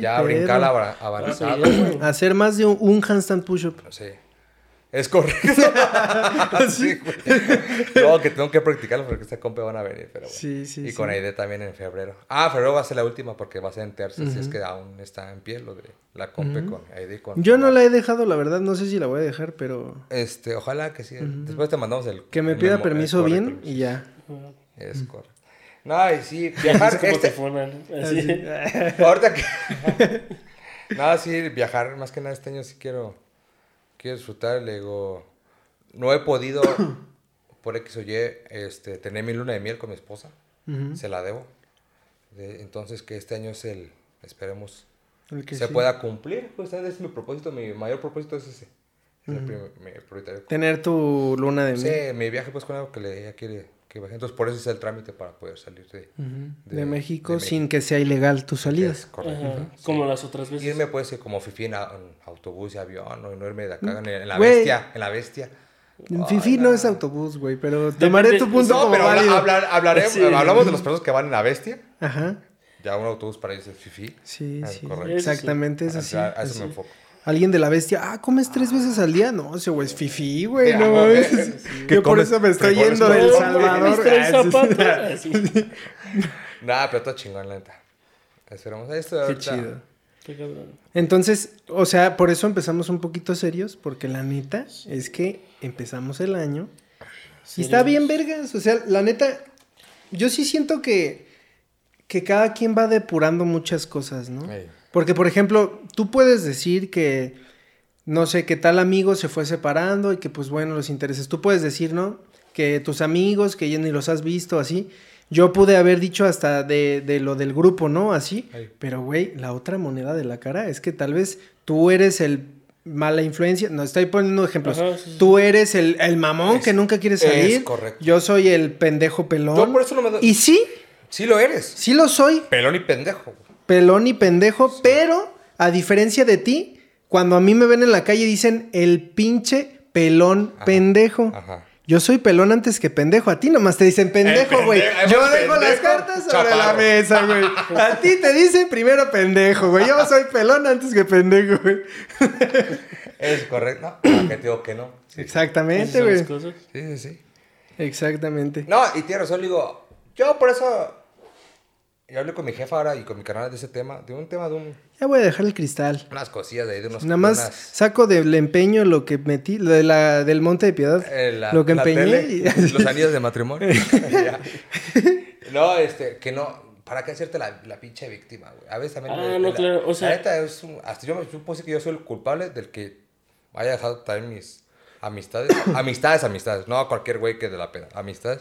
B: Ya
A: perro.
B: brincar la avanzado.
A: Hacer más de un, un handstand push-up.
B: Sí. Es correcto. sí, güey. No, que tengo que practicarlo porque esta compa van a venir, pero bueno.
A: Sí, sí,
B: Y
A: sí.
B: con Aide también en febrero. Ah, febrero va a ser la última porque va a ser en tercer, si es que aún está en pie lo de la compa con Aide. Con
A: Yo no la he dejado, la verdad. No sé si la voy a dejar, pero...
B: Este, ojalá que sí. Después te mandamos el...
A: Que me
B: el
A: pida permiso bien
B: permiso.
A: y ya.
B: Es correcto. No, y sí, viajar...
C: es como te
B: este-.
C: Así.
B: Ahorita que... no, sí, viajar, más que nada este año sí quiero... Quiero disfrutar, le digo... No he podido, por X o Y, este, tener mi luna de miel con mi esposa. Se la debo. De- entonces que este año es el... Esperemos
A: El que
B: se
A: sí.
B: pueda cumplir. Pues ese es mi propósito, mi mayor propósito es ese. Es el prim- mi prioritario.
A: Tener tu luna de
B: Sí,
A: miel.
B: mi viaje pues con algo que le, ella quiere que. Entonces por eso es el trámite para poder salir de,
A: Ujú.
B: de-
A: De, México
B: de
A: sin que sea ilegal tu
B: Es
A: salida.
B: correcto.
C: Como las otras veces.
B: Irme puede ser como fifi en, a- en autobús y avión, ¿no? no irme de acá en, en la bestia, en la bestia.
A: En Fifi no es autobús, güey, pero tomaré tu punto
B: No,
A: como
B: pero habla-
A: válido.
B: hablar- hablaremos,
C: Sí.
B: hablamos de los personas que van en la bestia.
A: Ajá.
B: Ya un autobús para ellos es fifi.
A: Sí,
B: Ah,
A: sí.
B: correcto.
A: Exactamente, es así.
B: a, a eso
A: así.
B: me enfoco.
A: Alguien de la bestia, ah, comes tres veces al día. No, ese güey es fifi, güey, no mames.
B: ¿Qué
A: Yo por
B: comes?
A: eso me estoy yendo del Salvador. Ah, sí, sí.
B: Nada, pero todo chingón, la neta. Esperamos esto.
A: Qué
B: ahorita.
A: chido.
C: Qué cabrón.
A: Entonces, o sea, por eso empezamos un poquito serios, porque la neta es que empezamos el año y está bien vergas. O sea, la neta, yo sí siento que, que cada quien va depurando muchas cosas, ¿no? Porque, por ejemplo, tú puedes decir que, no sé, que tal amigo se fue separando y que, pues bueno, los intereses. Tú puedes decir, ¿no? Que tus amigos, que ya ni los has visto, así. Yo pude haber dicho hasta de, de lo del grupo, ¿no? Así. Pero, güey, la otra moneda de la cara es que tal vez tú eres el mala influencia. No, estoy poniendo ejemplos.
C: Ajá, sí, sí.
A: Tú eres el, el mamón
B: Es-
A: que nunca quiere
B: es
A: salir.
B: correcto.
A: Yo soy el pendejo pelón.
B: Yo por eso no me doy-
A: Y sí,
B: Sí lo eres.
A: sí lo soy
B: Pelón y pendejo.
A: Pelón y pendejo, pero a diferencia de ti, cuando a mí me ven en la calle dicen el pinche pelón
B: Ajá,
A: pendejo.
B: ajá.
A: Yo soy pelón antes que pendejo. A ti nomás te dicen pendejo, güey.
B: pendejo,
A: Yo dejo
B: pendejo,
A: las cartas sobre la mesa, güey. A ti te dicen primero pendejo, güey. Yo soy pelón antes que pendejo, güey.
B: Es correcto. No, ¿a qué te digo que no? Sí,
A: Exactamente, güey.
C: cosas.
B: sí, sí.
A: Exactamente.
B: No, y tienes razón, digo, yo por eso, yo hablé con mi jefa ahora y con mi canal de ese tema, de un tema de un,
A: Ya voy a dejar el cristal.
B: unas cosillas de ahí, de unos...
A: Nada más
B: unas-
A: saco del empeño lo que metí, lo de la, del Monte de Piedad.
B: eh, la-
A: lo que
B: la
A: empeñé.
B: tele,
A: y-
B: los anillos de matrimonio. Ya. no, este, que no, ¿para qué hacerte la, la pinche víctima, güey? A veces también...
C: Ah, no,
B: la-
C: claro, o sea-
B: La neta es un, hasta yo, me- decir que yo soy el culpable del que haya dejado también mis amistades, amistades, amistades, no a cualquier güey que de la peda, amistades.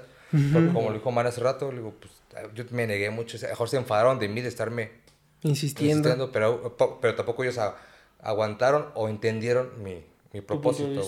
B: Porque como lo dijo Man hace rato, le digo, pues yo me negué mucho, o sea, mejor se enfadaron de mí de estarme
A: Insistiendo.
B: insistiendo, pero, pero tampoco ellos a- aguantaron o entendieron mi, mi propósito.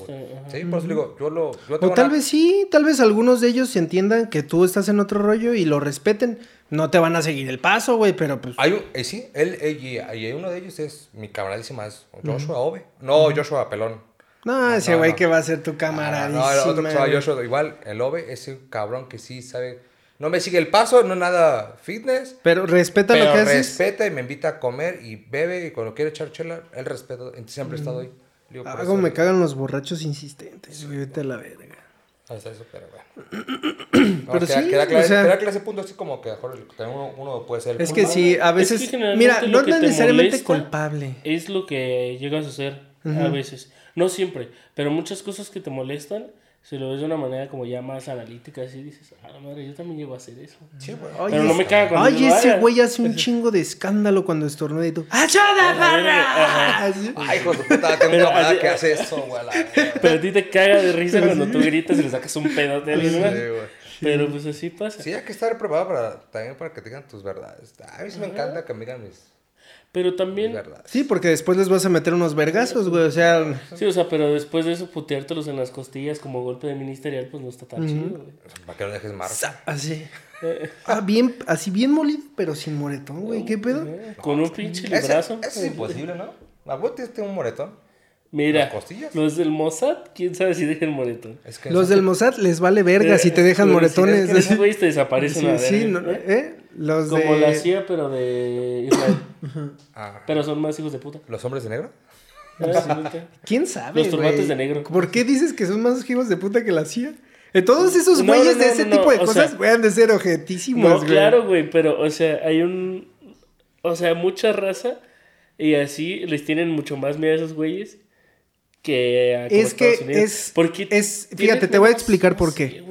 B: Sí, por eso digo, yo lo... Yo
A: O
B: tengo
A: tal
B: una-
A: vez sí, tal vez algunos de ellos entiendan que tú estás en otro rollo y lo respeten. No te van a seguir el paso, güey, pero pues...
B: Hay un, eh, sí, él, y, uno de ellos es mi camaradísima, es Joshua Ove. No, Joshua Pelón.
A: No, ese güey
B: no.
A: que va a ser tu
B: Ah,
A: camaradísima.
B: no, el otro. Joshua, igual, el Ove es un cabrón que sí sabe... No me sigue el paso, no nada fitness.
A: Pero respeta
B: Pero
A: lo que haces.
B: respeta y me invita a comer y bebe y cuando quiere echar chela, él respeta, siempre ha estado ahí. Digo, por
A: Ah,
B: eso
A: como me
B: digo,
A: cagan los borrachos insistentes, güey, vete a la verga.
B: Hasta eso, pero bueno. No,
A: Pero
B: queda,
A: sí,
B: queda
A: o
B: claro,
A: sea-
B: queda claro ese punto así como que mejor uno, uno puede ser.
A: Es que sí, a
C: Es
A: veces...
C: que generalmente
A: Mira,
C: lo
A: no es
C: que te
A: necesariamente culpable.
C: Es lo que llegas a hacer a veces. No siempre, pero muchas cosas que te molestan, si lo ves de una manera como ya más analítica, así dices, ah, la madre, yo también llego a hacer eso.
B: Sí, güey.
A: Oye,
C: Pero no me caga cuando
A: Oye, ese güey hace un chingo de escándalo cuando estornuda y tú... ¡Ayuda,
C: Ajá.
A: barra!
B: Ay, hijo de puta, tengo
C: Pero
B: una camarada que hace eso, güey.
C: Pero a ti te caga de risa cuando tú gritas y le sacas un pedote a alguien más.
B: Sí, güey.
C: Pero pues así pasa.
B: Sí, hay que estar preparado para, también para que te digan tus verdades. A mí sí me encanta que me digan mis,
C: Pero también.
A: Sí, porque después les vas a meter unos vergazos, güey. O sea,
C: sí, o sea, pero después de eso puteártelos en las costillas como golpe de ministerial, pues no está tan chido, güey.
B: Para que no dejes marca.
A: así. Ah, bien, así bien molido, pero sin moretón, güey. ¿Qué pedo?
C: Con un pinche
B: Ese,
C: librazo.
B: ese es imposible, ¿no? ¿A vos tienes un moretón?
C: Mira, los del Mossad, quién sabe si dejan moretón.
B: Es que
A: Los del Mossad les vale verga si te dejan moretones.
C: si es que esos güeyes te desaparecen
A: Sí,
C: a ver.
A: sí, no, ¿eh? Los
C: Como
A: de...
C: la CIA, pero de Israel.
B: Ah,
C: pero son más hijos de puta.
B: ¿Los hombres de negro?
A: ¿Quién sabe,
C: Los turbantes de negro.
A: ¿Por qué dices que son más hijos de puta que la CIA? Eh, Todos esos
C: No,
A: güeyes
C: no,
A: de ese
C: no,
A: tipo de cosas
C: sea-
A: güey, han de ser objetísimos,
C: No,
A: güey.
C: claro, güey, pero, o sea, hay un. O sea, mucha raza y así les tienen mucho más miedo a esos güeyes que a como
A: Es que
C: Estados Unidos.
A: es-
C: Porque
A: es- fíjate, te voy a explicar por qué.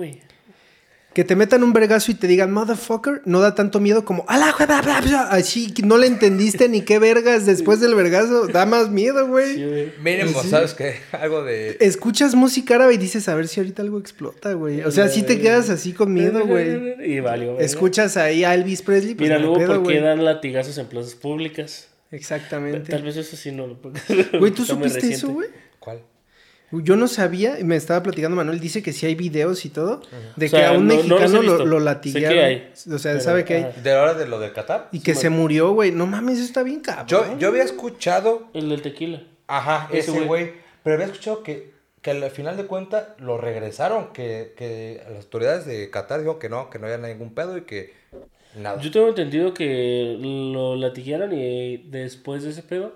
A: Que te metan un vergazo y te digan motherfucker no da tanto miedo como ¡Ala, bla, bla, bla! Así que no le entendiste ni qué vergas después del vergazo. Da más miedo, güey.
C: Sí, güey.
B: Mínimo, ¿sabes qué? Algo de...
A: Escuchas música árabe y dices a ver si ahorita algo explota, güey. O sea, sí te quedas así con miedo, güey.
C: Y valió.
A: Escuchas ahí a Elvis Presley, pues
C: Mira, luego,
A: pedo,
C: ¿por qué dan latigazos en plazas públicas?
A: Exactamente.
C: Tal vez eso sí no lo
A: Güey, ¿tú supiste eso, güey?
B: ¿Cuál?
A: Yo no sabía, y me estaba platicando Manuel, dice que sí hay videos y todo, de
C: O sea,
A: que a un
C: no- no
A: mexicano lo,
C: visto.
A: lo
C: Sé
A: latiguearon.
C: que hay,
A: o sea,
C: pero,
A: sabe que hay.
B: ¿De la hora de lo de Qatar?
A: Y que se murió, güey. No mames, eso está bien cabrón.
B: Yo, yo había escuchado...
C: El del tequila.
B: Ajá,
C: Ese güey.
B: güey. Pero había escuchado que, que al final de cuentas lo regresaron, que, que las autoridades de Qatar dijeron que no, que no había ningún pedo y que nada.
C: Yo tengo entendido que lo latiguearon y después de ese pedo,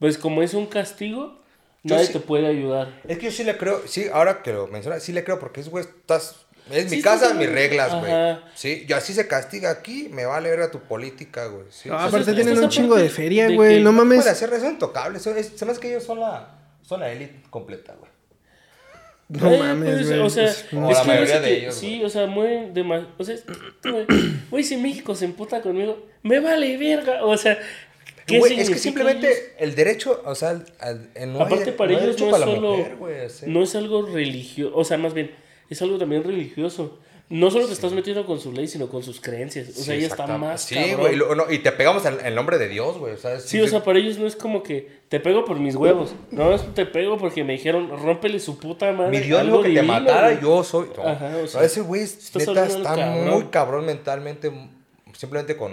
C: pues como es un castigo, nadie
B: sí-
C: te puede ayudar.
B: Es que yo sí le creo, sí, ahora que lo mencionas, sí le creo porque ese güey estás Es
C: Sí,
B: mi casa, mis reglas, güey.
C: Ajá.
B: Sí, y así se castiga aquí, me vale ver a tu política, güey. Sí,
A: No,
B: sí,
A: aparte
C: sí,
A: tienen un chingo de feria, güey. No
B: No
A: mames.
B: puede hacer eso intocable. Eso es- se me hace que ellos son la, son la élite completa, güey.
A: No
C: Eh,
A: mames,
C: pues,
A: güey.
C: O sea,
A: Pues,
B: como
C: es
B: la
C: que
B: mayoría
C: no sé
B: de ellos,
C: Sí, o sea, muy de O sea, es- güey, güey, si México se emputa conmigo, me vale verga. O sea, ¿qué
B: Güey, es que
C: ellos?
B: simplemente el derecho, o sea, al- al- en no hay-
C: Aparte, para
B: no hay
C: ellos no es solo.
B: mujer, güey, sí.
C: No es algo religioso. O sea, más bien, es algo también religioso. No solo te estás metiendo con su ley, sino con sus creencias. O
B: Sí,
C: sea, ya está más.
B: Sí, güey, no, y te pegamos en el nombre de Dios, güey, o sea,
C: Sí, o sea, para ellos no es como que te pego por mis huevos. No, es te pego porque me dijeron, rómpele su puta madre.
B: mi Dios
C: algo
B: dijo que te matara,
C: güey.
B: yo soy. No,
C: Ajá, o sea,
B: no, ese güey, neta, está
C: cabrón.
B: muy cabrón mentalmente, simplemente con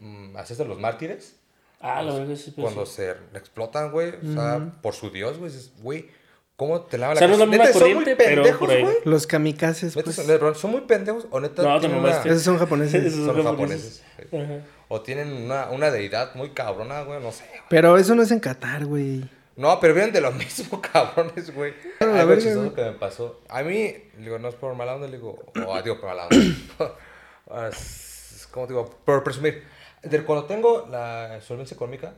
B: mm, hacerse los mártires.
C: Ah, la verdad, sí, pues,
B: cuando
C: sí.
B: se explotan, güey, o sea, por su Dios, güey, güey, ¿cómo te lavan
C: O sea, no
B: la
C: es la
B: son muy pendejos, güey.
A: Los kamikazes, pues.
B: son, son muy pendejos, o neta,
C: No, te
B: tienen una-.
A: Esos son japoneses.
C: Esos
B: son
C: son
B: japoneses.
C: japoneses. Ajá.
B: O tienen una, una deidad muy cabrona, güey, no sé. güey.
A: Pero eso no es en Qatar, güey.
B: No, pero vienen de lo mismo, cabrones, güey.
A: La
B: Algo chistoso que me pasó. A mí, digo, no es por mala onda, le digo, o ah, digo, por mala onda. Ah, es- ¿Cómo te digo? Por presumir. De cuando tengo la solvencia económica,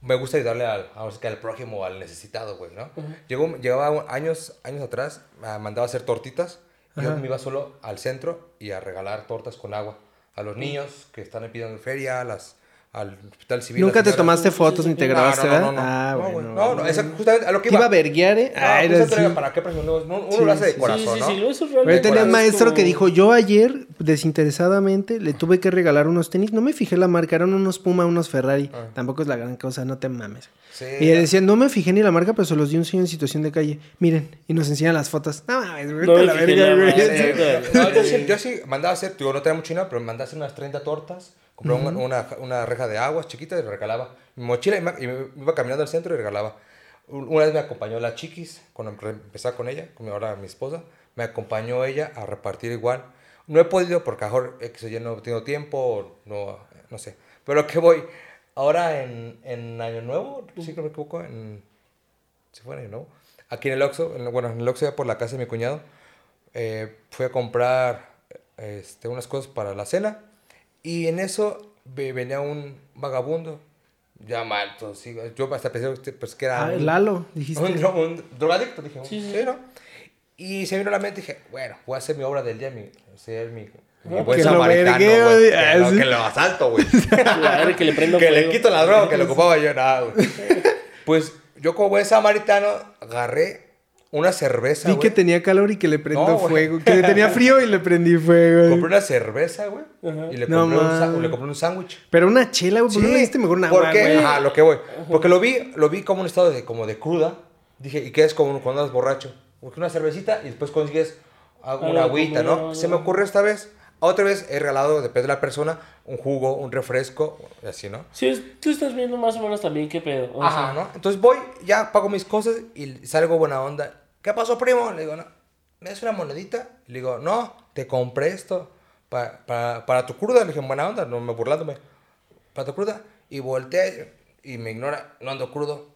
B: me gusta ayudarle al, sí que al prójimo, al necesitado, güey, ¿no? Llegó, llegaba años, años atrás, me mandaba a hacer tortitas. y Yo me iba solo al centro y a regalar tortas con agua a los niños que están pidiendo feria, a las, al hospital civil.
A: Nunca te tomaste fotos ni te grabaste,
B: no, no, no, no.
A: Ah,
B: No,
A: bueno.
B: No, no, justamente a lo que
A: iba
B: iba.
A: a verguiar, ¿eh? Ah,
B: pues. ¿Para qué presión? Uno, lo hace de corazón,
C: sí,
B: ¿no?
C: sí, sí, eso
A: Pero
C: realmente
A: yo tenía un
C: es
A: maestro que dijo, yo ayer, desinteresadamente, le tuve que regalar unos tenis. No me fijé la marca, eran unos Puma, unos Ferrari. Tampoco es la gran cosa, no te mames.
B: Ah. Sí.
A: Y él decía, no me fijé ni la marca, pero se los di un señor en situación de calle. Miren, y nos enseñan las fotos. No mames, güey, la verga, güey.
B: yo, sí, mandaba hacer, digo, no tenía mucho dinero, pero mandaba hacer unas 30 tortas, compraba una, una, una reja de aguas chiquita y regalaba mi mochila y me, y me iba caminando al centro y regalaba. Un- Una vez me acompañó la chiquis, cuando empe- empezaba con ella, con mi, ahora mi esposa, me acompañó ella a repartir igual. No he podido porque mejor X o Y no he tenido tiempo, no, no sé. Pero que voy, ahora en, en Año Nuevo, si no me equivoco, en, ¿Se fue en Año Nuevo? Aquí en el Oxxo, en- bueno, en el Oxxo ya por la casa de mi cuñado, eh, fui a comprar este, unas cosas para la cena y en eso ve- venía un vagabundo, ya mal, entonces, sí, yo hasta pensé pues, que era
A: Ah,
B: un,
A: Lalo, dijiste.
B: un, un drogadicto, dije,
C: Sí, sí.
B: sí, ¿no? Y se vino a la mente y dije, bueno, voy a hacer mi obra del día, mi, ser mi, mi
C: Ah,
B: buen
A: que lo
B: samaritano, güey. que, lo, que lo asalto, güey.
C: Que le prendo
B: que le quito la droga que le ocupaba yo, nada, güey. Pues yo como buen samaritano agarré una cerveza,
A: Vi
B: güey.
A: que tenía calor y que le prendo
B: No, güey.
A: fuego. Que le tenía frío y le prendí fuego.
B: Compré una cerveza, güey. Y le
A: No
B: compré, un, le compré un sándwich.
A: Pero una chela, güey. ¿Por qué no le diste mejor una agua,
B: porque,
A: güey?
B: ajá, lo que voy. Porque lo vi, lo vi como un estado de, como de cruda. Dije, ¿y qué es como cuando andas borracho? Porque una cervecita y después consigues una agüita, ¿no? Se me ocurrió esta vez. Otra vez he regalado, depende de la persona, un jugo, un refresco, así, ¿no?
C: Sí, es- tú estás viendo más o menos también qué pedo. o
B: Ajá,
C: sea,
B: ¿no? Entonces voy, ya pago mis cosas y salgo buena onda. ¿Qué pasó, primo? Le digo, no, ¿me das una monedita? Le digo, no, te compré esto pa- pa- para tu cruda. Le dije, buena onda, no me burlándome. Para tu cruda. Y volteé y me ignora, no ando crudo.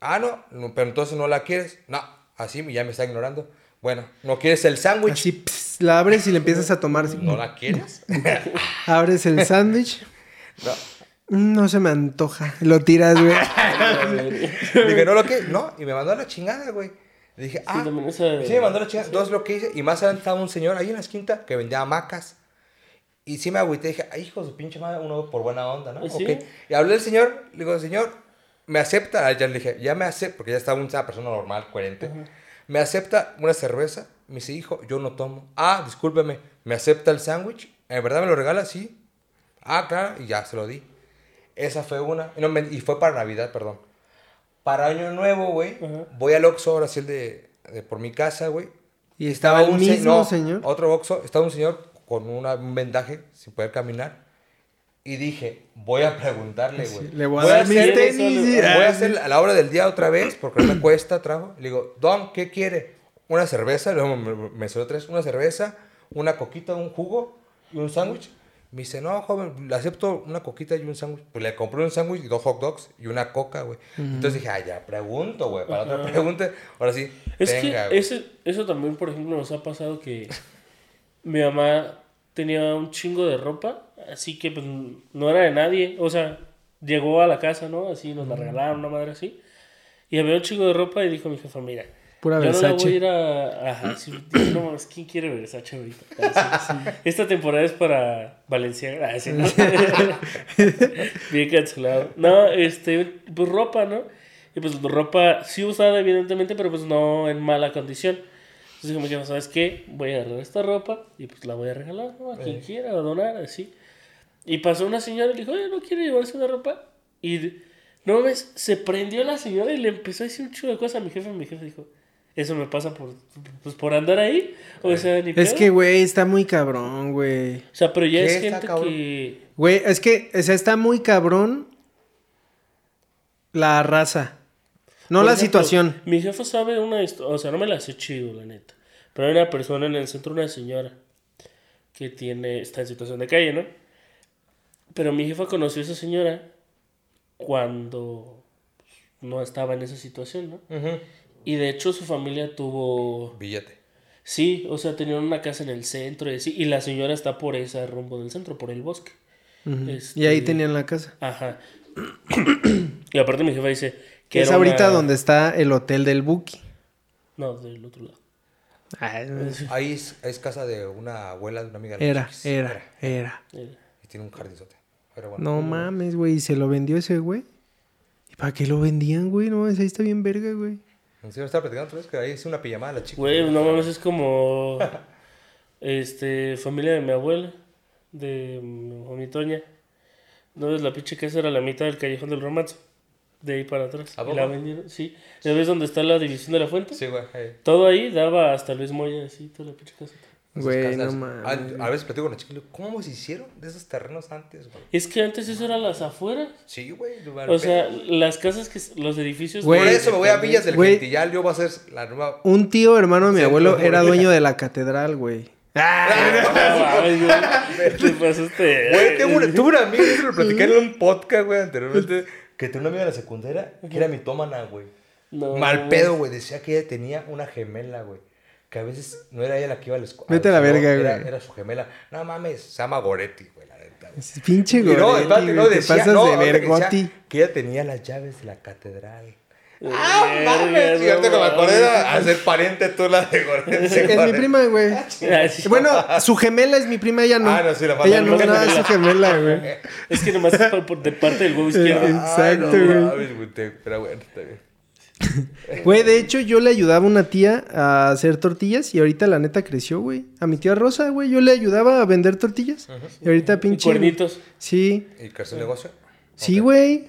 B: Ah, no, no, pero entonces no la quieres. No, así ya me está ignorando. Bueno, ¿no quieres el sándwich?
A: Así, pss, la abres y le empiezas a tomar. así.
B: ¿No la quieres?
A: Abres el sándwich.
B: no.
A: No se me antoja. Lo tiras, güey.
B: Dije, no lo que, no, y me mandó a la chingada, güey. Le dije, ah,
C: esa-
B: sí, me mandó la chingada. Entonces lo que hice, y más adelante estaba un señor ahí en la esquina que vendía hamacas. Y sí me agüité, dije, ay, hijo de su pinche madre, uno por buena onda, ¿no?
C: ¿Sí?
B: Ok. Y hablé al señor, le digo, señor, ¿me acepta? Ah, Ya le dije, ya me acepta, porque ya estaba una persona normal, coherente. ¿Me acepta una cerveza? Me dice, hijo, yo no tomo. Ah, discúlpeme, ¿me acepta el sándwich? ¿En verdad me lo regala? Sí. Ah, claro, y ya se lo di. Esa fue una. No, me- y fue para Navidad, perdón. Para Año Nuevo, güey, voy al Oxxo, ahora sí el de, de por mi casa, güey.
A: Y estaba
B: un se- no,
A: señor.
B: Otro Oxxo, estaba un señor con una- un vendaje sin poder caminar. Y dije, voy a preguntarle, güey.
A: Le voy a dar mis tenis.
B: Voy a
A: ah,
B: hacer a la hora del día otra vez porque no me cuesta trabajo. Le digo, Don, ¿qué quiere? Una cerveza, luego me, me mencionó tres, una cerveza, una coquita, un jugo y un sándwich. Me dice, no, joven, le acepto una coquita y un sándwich. Pues le compré un sándwich y dos hot dogs y una coca, güey. Entonces dije, ah, ya, pregunto, güey. Para otra pregunta, ahora sí,
C: Es que ese- eso también, por ejemplo, nos ha pasado que mi mamá tenía un chingo de ropa, así que pues no era de nadie, o sea, llegó a la casa, ¿no? Así nos la regalaron, una madre así. Y había un chingo de ropa y dijo mi jefa, mira,
A: Pura
C: yo no la
A: Versace.
C: voy a ir a... Ajá, dije, no mames, ¿quién quiere Versace ahorita? Ah, sí, sí. Esta temporada es para Valenciaga. Ah, sí, ¿no? Bien cancelado. No, este, pues ropa, ¿no? Y pues ropa sí usada, evidentemente, pero pues no en mala condición. Entonces dijo mi jefa, ¿sabes qué? Voy a agarrar esta ropa y pues la voy a regalar, ¿no? A quien quiera, o donar, así. Y pasó una señora y le dijo, oye, ¿no quiere llevarse una ropa? Y no mames, se prendió la señora y le empezó a decir un chulo de cosas a mi jefe. Mi jefe dijo, eso me pasa por, pues, por andar ahí. O sea, ni
A: Es
C: pedo.
A: que, güey, está muy cabrón, güey.
C: O sea, pero ya
B: ¿Qué
C: es gente
B: cabrón?
C: que...
A: Güey, es que, o sea, está muy cabrón la raza. No
C: Por
A: la
C: ejemplo,
A: situación.
C: Mi jefe sabe una historia, o sea, no me la hace chido, la neta. Pero hay una persona en el centro, una señora, que tiene, está en situación de calle, ¿no? Pero mi jefa conoció a esa señora cuando pues, no estaba en esa situación, ¿no?
B: Ujú.
C: Y de hecho su familia tuvo...
B: Billete.
C: Sí, o sea, tenían una casa en el centro y así, y la señora está por ese rumbo del centro, por el bosque.
A: Ujú.
C: este-
A: Y ahí tenían la casa.
C: Ajá. y aparte mi jefa dice
A: que es
C: era
A: ahorita
C: una-
A: donde está el hotel del Buki.
C: No, del otro lado.
A: Ay,
B: Ahí es, es casa de una abuela de una amiga de
A: Era, era, era.
C: Eh,
B: Y tiene un jardinzote. Pero bueno.
A: No mames, güey. ¿Y se lo vendió ese güey? ¿Y para qué lo vendían, güey? No, ese ahí está bien verga, güey.
B: En serio, estaba platicando otra vez que ahí hice una pijamada la chica.
C: Güey, no mames, es como. Este, familia de mi abuela, de mi mi Toña. No es la pinche casa era la mitad del callejón del romance. De ahí para atrás.
B: ¿A poco?
C: la vendieron, sí. ¿Ya ves dónde está la división de la fuente?
B: Sí, güey.
C: Todo ahí daba hasta Luis Moya, así, toda la pinche casa.
A: Güey, no
B: casas.
A: mames.
B: A, a veces platico con la chica y le digo, ¿cómo se hicieron de esos terrenos antes, güey?
C: Es que antes eso era las afueras.
B: Sí, güey.
C: O sea, las casas que. Los edificios.
A: Güey,
B: Por eso me voy a Villas del
A: Güey.
B: Gentillal. Yo voy a ser la nueva.
A: Un tío hermano de mi
B: Sí,
A: abuelo era dueño de la catedral, güey.
C: Ay, güey, te pasaste.
B: Güey, tengo una, tuve una amiga, eso lo platicé en un podcast, güey, anteriormente, que tenía una amiga de la secundaria que era mitómana, güey.
C: No.
B: Mal pedo, güey. Decía que ella tenía una gemela, güey. Que a veces no era ella la que iba a la escuela.
A: Vete a la verga,
B: era,
A: güey.
B: Era su gemela. No mames, se llama Goretti, güey, la neta.
A: Ese Pinche
B: Y
A: güey.
B: no, espérate, no,
A: te
B: decía,
A: pasas
B: no,
A: de
B: que
A: vergoti.
B: Que ella tenía las llaves de la catedral.
C: Ah,
B: mames, ahorita que me acordé era a ser pariente tú la de Goretti.
A: Es mi prima, güey. Bueno, su gemela es mi prima, ella no.
B: Ah, no, sí, la
A: Ella no, no, es su gemela, güey.
C: Es que nomás es por- por- de parte del huevo izquierdo.
A: Eh, Exacto, güey.
B: mames, güey, Pero bueno, está bien.
A: Güey, de hecho, yo le ayudaba a una tía a hacer tortillas y ahorita la neta creció, güey. A mi tía Rosa, güey, yo le ayudaba a vender tortillas. Y ahorita
C: Y
A: pinche.
C: cuernitos.
A: Sí,
B: ¿Y creció el negocio?
A: sí, güey.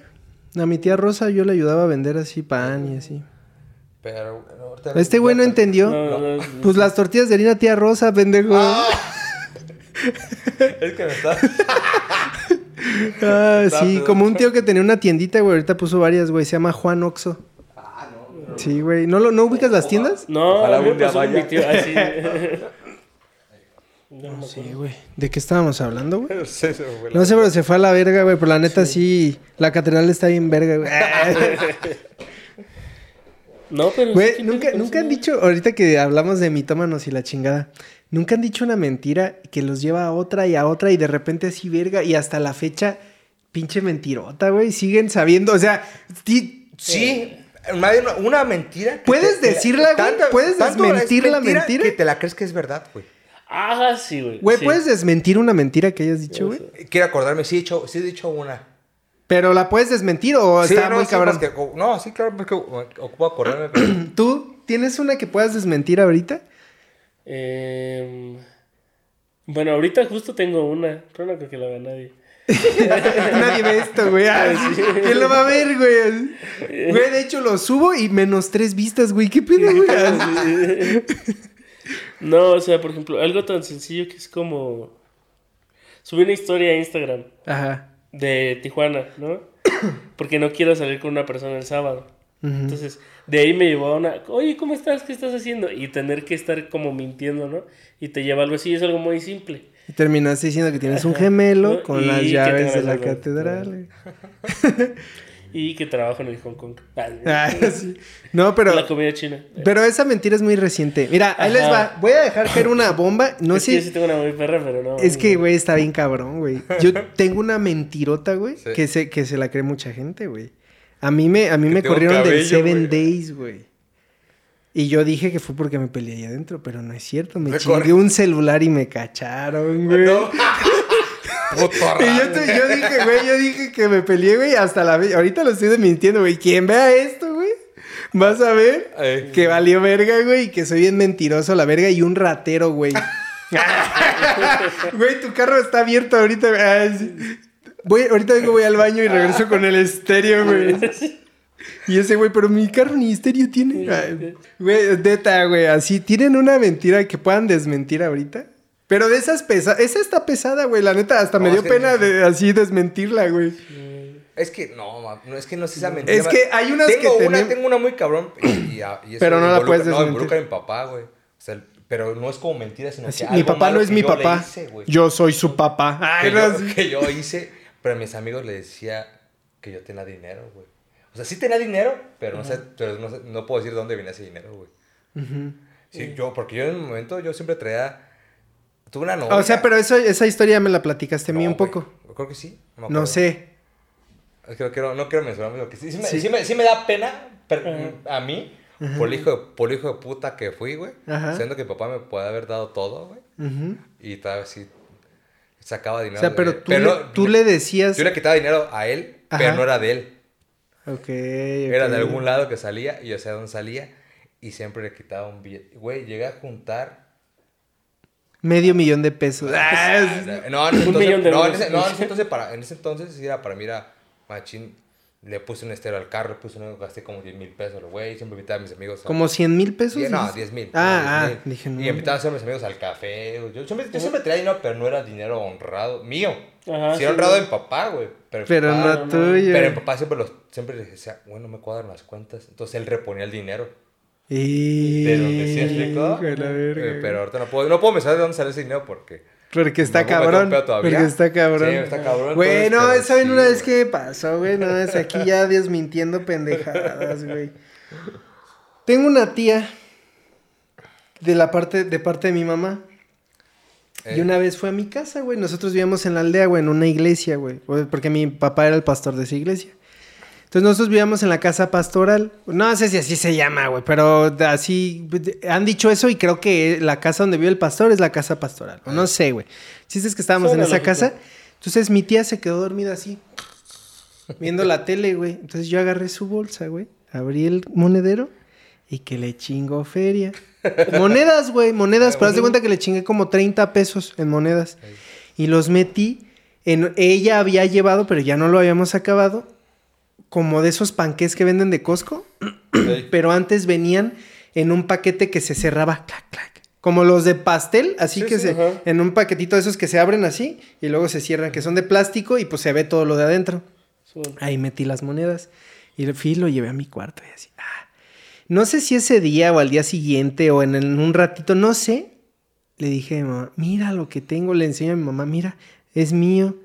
A: A mi tía Rosa yo le ayudaba a vender así pan y así.
B: Pero
A: Este güey no entendió.
C: No, no, no.
A: Pues las tortillas de harina tía Rosa, pendejo.
B: Ah. Es que me está.
A: Ah, sí, como un tío que tenía una tiendita, güey. Ahorita puso varias, güey. Se llama Juan Oxo.
B: Ah, no.
A: Sí, güey. ¿No, lo- ¿No ubicas las tiendas?
C: No,
B: Ojalá
C: a mí me pasó con mi
B: vaya.
C: tío. Así. No, me
A: Sí,
C: acuerdo.
A: güey. ¿De qué estábamos hablando, güey?
B: No sé,
A: No sé, pero se fue a la verga, güey. Pero la neta sí. La catedral está bien verga, güey.
C: No, pero.
A: Güey,
C: sí,
A: nunca,
C: sí,
A: nunca han
C: sí.
A: dicho, ahorita que hablamos de mitómanos y la chingada, nunca han dicho una mentira que los lleva a otra y a otra y de repente así verga y hasta la fecha, pinche mentirota, güey. Siguen sabiendo, o sea,
B: Sí, más bien una, una mentira. que
A: ¿Puedes
B: te-
A: decirla, güey? ¿Puedes desmentir la mentira?
B: Que te la crees que es verdad, güey.
C: Ah, sí, güey.
A: güey,
C: sí.
A: ¿puedes desmentir una mentira que hayas dicho, güey?
B: Quiero acordarme, sí he dicho, sí he dicho una.
A: Pero la puedes desmentir o
B: Sí,
A: está
B: no,
A: muy
B: sí,
A: cabrón.
B: no, sí, claro, porque ocupo acordarme. pero-
A: ¿Tú tienes una que puedas desmentir ahorita?
C: Em, bueno, ahorita justo tengo una, pero no creo que la vea nadie.
A: Nadie ve esto, güey. Ah, ¿Quién lo va a ver, güey? Güey, de hecho lo subo y menos tres vistas, güey. ¿Qué pedo, güey?
C: No, o sea, por ejemplo, algo tan sencillo que es como. Subí una historia a Instagram
A: Ajá.
C: de Tijuana, ¿no? Porque no quiero salir con una persona el sábado. Entonces, de ahí me llevó a una, oye, ¿cómo estás? ¿Qué estás haciendo? Y tener que estar como mintiendo, ¿no? Y te lleva algo así, es algo muy simple.
A: Y terminaste diciendo que tienes un gemelo con
C: Y
A: las llaves de la catedral.
C: y que trabajo en el Hong Kong. Ah,
A: sí. No, pero.
C: La comida china.
A: Pero esa mentira es muy reciente. Mira, ahí les va. Voy a dejar caer una bomba. No
C: es que yo sí
A: sé.
C: tengo una muy perra, pero no.
A: Es que, güey, está bien cabrón, güey. Yo tengo una mentirota, güey,
B: Sí.
A: que se, que se la cree mucha gente, güey. A mí me, a mí
B: Que
A: me corrieron del
B: cabello,
A: Seven
B: güey.
A: Days, güey. Y yo dije que fue porque me peleé ahí adentro, pero no es cierto. Me chingué un celular y me cacharon, güey.
B: No.
A: Y yo, te- yo dije, güey, yo dije que me peleé, güey, hasta la vez. Ahorita lo estoy desmintiendo, güey. Quien vea esto, güey, vas a ver
B: Ay.
A: que valió verga, güey, y que soy bien mentiroso, la verga, y un ratero, güey. Güey, tu carro está abierto ahorita. Voy, ahorita vengo, voy al baño y regreso con el estéreo, güey. Y ese güey, pero mi carro ni estéreo tiene. Güey, neta, güey, así tienen una mentira que puedan desmentir ahorita. Pero de esas pesadas, esa está pesada, güey, la neta, hasta me dio
B: es que-
A: pena de así desmentirla, güey.
B: Es que no, no, es que no sé esa mentira.
A: Es que hay unas
B: tengo
A: que
B: una,
A: tenem-
B: Tengo una muy cabrón. Y, y- y
A: Pero no la puedes
B: No,
A: desmentir.
B: involucra a mi papá, güey. O sea, el- pero no es como mentira, sino
A: Así,
B: que
A: mi
B: algo
A: papá no es
B: que
A: mi
B: yo
A: papá.
B: hice,
A: yo soy su papá.
B: que,
A: Ay, no,
B: yo,
A: sí.
B: que yo hice, pero a mis amigos les decía que yo tenía dinero, güey. O sea, sí tenía dinero, pero no sé, pero no, sé- no puedo decir de dónde venía ese dinero, güey. Sí, yo, porque yo en un momento yo siempre traía. Tuve una novia.
A: O sea, pero eso, esa historia me la platicaste a mí
B: No,
A: un
B: güey.
A: poco.
B: Yo creo que sí.
A: No sé.
B: Es que no quiero, no quiero mencionar lo que sí. Sí me,
A: Sí.
B: sí me- sí me da pena per-
C: Ajá.
B: a mí por el, hijo de, por el hijo de puta que fui, güey.
A: Ajá.
B: Siendo que mi papá me puede haber dado todo, güey. Y todavía sí sacaba dinero.
A: O sea,
B: de-
A: pero tú,
B: pero
A: le, tú le decías...
B: Yo le quitaba dinero a él, pero no era de él.
A: Ok,
B: Era de algún lado que salía y yo sé dónde salía. Y siempre le quitaba un billete. Güey, llegué a juntar.
A: Medio millón de pesos.
B: No, en ese
C: Un
B: entonces,
C: millón de
B: no, en
C: euros.
B: ese, no, en ese entonces, para, en ese entonces sí era para mí era machín. Le puse un estero al carro, le puse un, gasté como 10 mil pesos, güey. Siempre invitaba a mis amigos. a-
A: ¿Como 100 mil pesos?
B: No,
A: dices?
B: 10 mil.
A: Ah,
B: no, 10,000.
A: ah, dije, no.
B: Y invitaba a mis amigos al café. Yo siempre, yo siempre traía dinero, pero no era dinero honrado. Mío.
C: Ajá,
B: sí, era
C: sí,
B: honrado de mi papá, güey. Pero,
A: no
C: no.
A: tuyo.
B: Pero mi papá siempre, los, siempre le decía, bueno, no me cuadran las cuentas. Entonces él reponía el dinero.
A: Y...
B: ¿De dónde se explicó? Pero ahorita no puedo, no puedo mencionar de dónde sale ese dinero porque...
A: Porque está cabrón. Porque está cabrón.
B: Sí, está cabrón,
A: Güey, no, ¿saben
B: sí,
A: una vez qué pasó, güey? No, es aquí ya Dios mintiendo pendejadas, güey. Tengo una tía de la parte, de parte de mi mamá.
B: Eh,
A: Y una vez fue a mi casa, güey. Nosotros vivíamos en la aldea, güey, en una iglesia, güey. Porque mi papá era el pastor de esa iglesia. Entonces nosotros vivíamos en la casa pastoral. No sé si así se llama, güey, pero así han dicho eso y creo que la casa donde vive el pastor es la casa pastoral. O no sé, güey. Si es que estábamos
C: Suena
A: en esa
C: lógico.
A: casa. Entonces mi tía se quedó dormida así, viendo la tele, güey. Entonces yo agarré su bolsa, güey, abrí el monedero y que le chingo feria. Monedas, güey, monedas. Pero haz de cuenta que le chingué como 30 pesos en monedas. Y los metí en... Ella había llevado, pero ya no lo habíamos acabado, como de esos panqués que venden de Costco. Pero antes venían en un paquete que se cerraba, clac, clac. Como los de pastel, así
B: Sí,
A: que
B: sí,
A: se...
C: ajá.
A: En un paquetito de esos que se abren así y luego se cierran, que son de plástico y pues se ve todo lo de adentro.
C: Sí.
A: Ahí metí las monedas y fui y lo llevé a mi cuarto y así. No sé si ese día o al día siguiente o en un ratito, no sé. Le dije a mi mamá, mira lo que tengo. Le enseño a mi mamá, mira, es mío.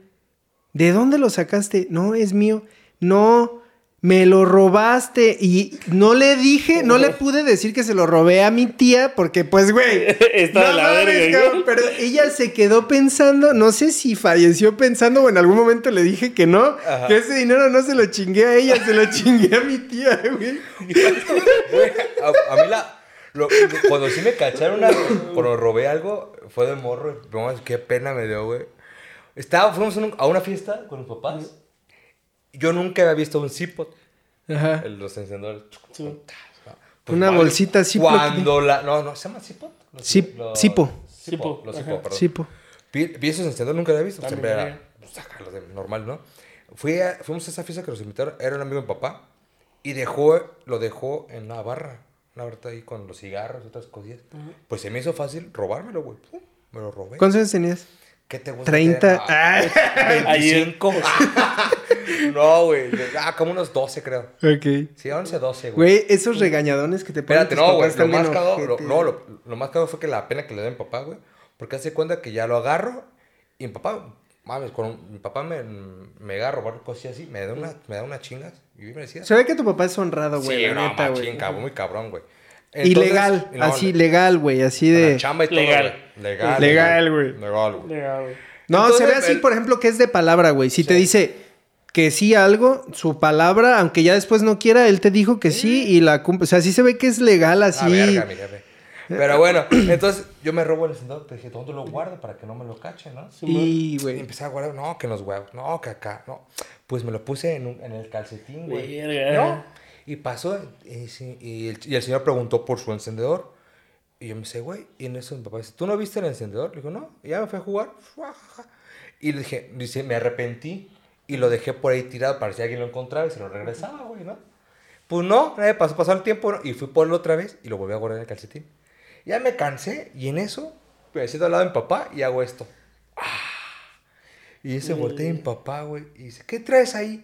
A: ¿De dónde lo sacaste? No, es mío. No, me lo robaste. Y no le dije, no le pude decir que se lo robé a mi tía porque pues, güey.
C: Está de la verga.
A: Pero ella se quedó pensando, no sé si falleció pensando o en algún momento le dije que no,
B: Ajá.
A: que ese dinero no se lo chingué a ella, se lo chingué a mi tía, güey.
B: A, a mí la... lo- cuando sí me cacharon, una- cuando robé algo, fue de morro. Qué pena me dio, güey. Estaba, fuimos a una fiesta con los papás. Yo nunca había visto un Zipot.
A: Ajá.
B: el- Los encendedores.
C: Sí.
A: Una bolsita Zippo.
B: Cuando la... No, no, ¿se llama Zipot? Los-
A: Zip-
B: los-.
A: Zippo,
B: perdón.
A: Sí, po.
B: Vi, vi esos encendedores, nunca había visto.
C: También
B: Siempre era, pues, sacarlos de normal, ¿no? Fui a- fuimos a esa fiesta que nos invitaron, era un amigo de mi papá, y dejó, lo dejó en una barra, una barra ahí con los cigarros y otras cosillas. Pues se me hizo fácil robármelo, güey. Me lo robé.
A: ¿Cuántos años tenías?
B: ¿Qué te gusta?
A: 30.
B: Ah,
A: Ah,
B: 25. No, güey. Ah, como unos 12, creo.
A: ok.
B: Sí, 11, 12, güey.
A: Güey, esos regañadones que te ponen
B: Espérate, no, güey. Lo más cagado, lo, no, lo, lo más cagado fue que la pena que le dio a mi papá, güey. Porque hace cuenta que ya lo agarro y mi papá mames, cuando mi papá me, me llega a robar cosas así, me da, una, me da unas chingas. Y me decía,
A: Se ve que tu papá es honrado, güey,
B: sí,
A: la
B: no,
A: neta,
B: machín,
A: güey.
B: cabrón, muy cabrón, güey.
A: Y
B: Entonces,
A: legal,
B: no,
A: así,
B: le-
A: legal, güey, así de...
B: chamba y todo,
C: Legal.
B: güey. Legal.
A: Legal, güey.
B: Legal, güey.
A: No,
B: Entonces,
A: se ve así,
B: el-
A: por ejemplo, que es de palabra, güey. Si te dice que sí a algo, su palabra, aunque ya después no quiera, él te dijo que sí y la cumple. O sea, sí se ve que es legal así.
B: Ah, jefe. Pero bueno, entonces yo me robo el encendedor, te dije, ¿dónde lo guardo para que no me lo cachen, no?
A: y,
B: Y
A: güey.
B: empecé a guardar, no, que en los huevos, no, que acá, no. Pues me lo puse en, un- en el calcetín, güey. ¿No? Y pasó, y, sí, y el, y el señor preguntó por su encendedor. Y yo me dice, güey, y en eso mi papá dice, ¿tú no viste el encendedor? Le digo, no, y ya me fui a jugar. Y le dije, dice, me arrepentí y lo dejé por ahí tirado para si alguien lo encontraba y se lo regresaba, güey, ¿no? Pues no, nadie pasó, pasó el tiempo y fui por él otra vez y lo volví a guardar en el calcetín. Ya me cansé y en eso me siento al lado de mi papá y hago esto. Y ese voltea mi papá, güey, y dice, ¿qué traes ahí?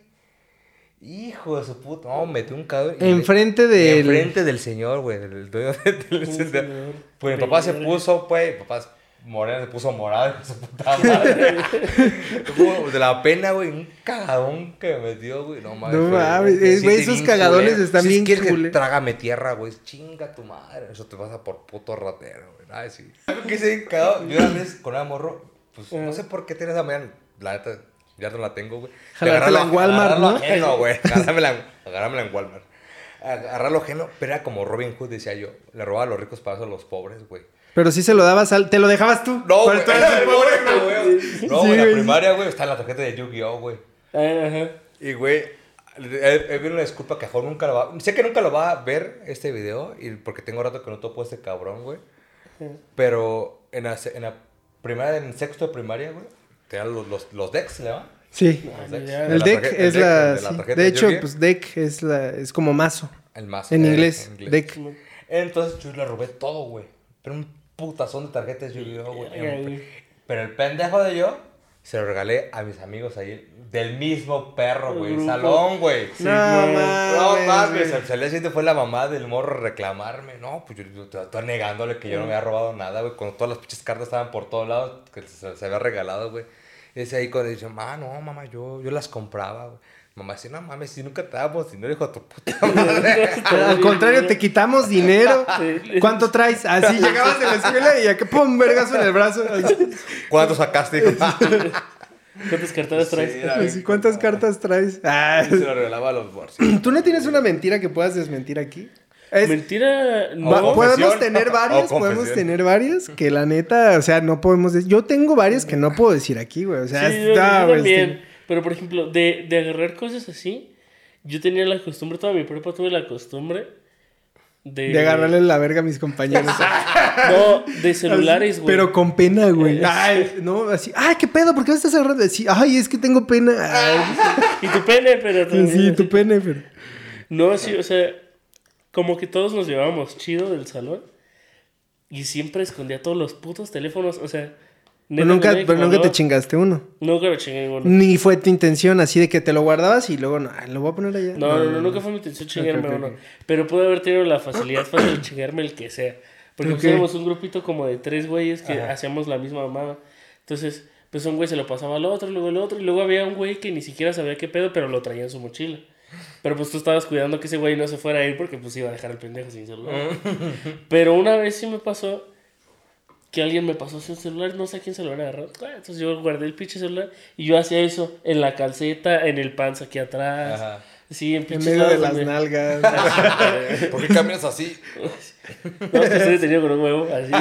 B: Hijo de su puta, no, metí un cabrón.
A: Enfrente del-
B: Enfrente del señor, güey, del dueño del. Pues mi papá se puso, pues, mi papá moreno se puso morado, hijo de su puta madre. Como de la pena, güey, un cagadón que me metió, güey, no mames.
A: No mames,
B: me
A: eh, güey, esos cagadones
B: culero.
A: están
B: Si
A: bien
B: quieres que. Trágame tierra, güey, chinga tu madre, eso te pasa por puto ratero, güey, ay, sí. Que cagado, yo una vez con una morro, pues, no sé por qué tienes esa mañana, la neta, ya no la tengo, güey. Agarrarlo-
A: en Walmart, ¿no?
B: ajeno, güey, agárramela, agárramela en Walmart. Agarrarlo ajeno, pero era como Robin Hood, decía yo. Le robaba a los ricos para eso a los pobres, güey.
A: Pero sí se lo dabas al... Te lo dejabas tú.
B: No,
A: Pero
B: güey.
A: tú eres el pobre,
B: No,
A: güey.
B: güey. No,
A: Sí,
B: güey, en la primaria, güey, está en la tarjeta de Yu-Gi-Oh, güey.
C: Ah, Ajá.
B: Y, güey, he, he visto una disculpa que a Jorge nunca lo va... Sé que nunca lo va a ver este video, y porque tengo rato que no topo a este cabrón, güey. Pero en la, en la primaria, en sexto de primaria, güey, te dan los, los, los decks, ¿le va?
A: Sí.
C: Ah.
A: El deck es la...
B: de
A: hecho, pues deck es la... Es como mazo.
B: El eh,
A: inglés.
B: en inglés.
A: Deck.
B: Entonces yo le robé todo, güey. Pero un putazón de tarjetas Yu-Gi-Oh, güey. Pero el pendejo de yo se lo regalé a mis amigos ahí del mismo perro, güey. Salón, güey.
C: Sí,
A: no
C: güey.
B: No
A: mames,
B: mames, fue la mamá del morro reclamarme. No, pues yo, yo te- estaba negándole que yo no me había robado nada, güey. Cuando todas las pinches cartas estaban por todos lados, que se, se había regalado, güey. Y es ahí cuando dice, mamá, no, mamá, yo, yo las compraba, güey. Mamá dice, no mames, si nunca te damos dinero, hijo de tu puta madre.
A: Al contrario, te quitamos dinero. ¿Cuánto traes? Así llegabas de la escuela y acá, pum, vergazo en el brazo. Así,
B: ¿Cuánto sacaste, hijo?
C: ¿Cuántas carteras traes?
B: Sí,
A: ¿Cuántas cartas traes? Ah,
B: se lo regalaba a los bolsillos.
A: ¿Tú no tienes una mentira que puedas desmentir aquí? Es-
C: Mentira, no.
A: podemos tener varias, podemos tener varias que la neta, o sea, no podemos decir. Yo tengo varias que no puedo decir aquí, güey. O sea,
C: Sí, yo,
A: está,
C: yo
A: güey,
C: también.
A: este-
C: Pero por ejemplo, de, de agarrar cosas así, yo tenía la costumbre, toda mi prepa tuve la costumbre de.
A: de agarrarle la verga a mis compañeros.
C: No, de celulares, güey.
A: Pero con pena, güey. Ay, no, así, ay, qué pedo, ¿por qué me estás agarrando? Así, ay, es que tengo pena. Ay,
C: Y tu pene, pero.
A: sí, tu pene, pero.
C: No, sí, o sea, como que todos nos llevábamos chido del salón. Y siempre escondía todos los putos teléfonos, o sea.
A: Pero nunca, pero nunca te
C: no,
A: chingaste uno.
C: Nunca lo chingué ninguno.
A: Ni fue tu intención así de que te lo guardabas y luego, no, lo voy a poner allá.
C: No, no, no, nunca fue mi intención chingarme uno. Pero pude haber tenido la facilidad fácil de chingarme el que sea. Porque pues
A: Ok.
C: éramos un grupito como de tres güeyes que
B: Ajá.
C: hacíamos la misma mamada. Entonces, pues un güey se lo pasaba al otro, luego el otro, y luego había un güey que ni siquiera sabía qué pedo, pero lo traía en su mochila. Pero pues tú estabas cuidando que ese güey no se fuera a ir porque pues iba a dejar el pendejo sin celular. pero una vez sí me pasó que alguien me pasó sin celular, no sé a quién se lo había agarrado. Entonces yo guardé el pinche celular y yo hacía eso en la calceta, en el panza aquí atrás.
B: Ajá.
C: Sí, en
A: En medio de las nalgas.
B: ¿Por qué caminas así?
C: No, es que estoy detenido con un huevo, así.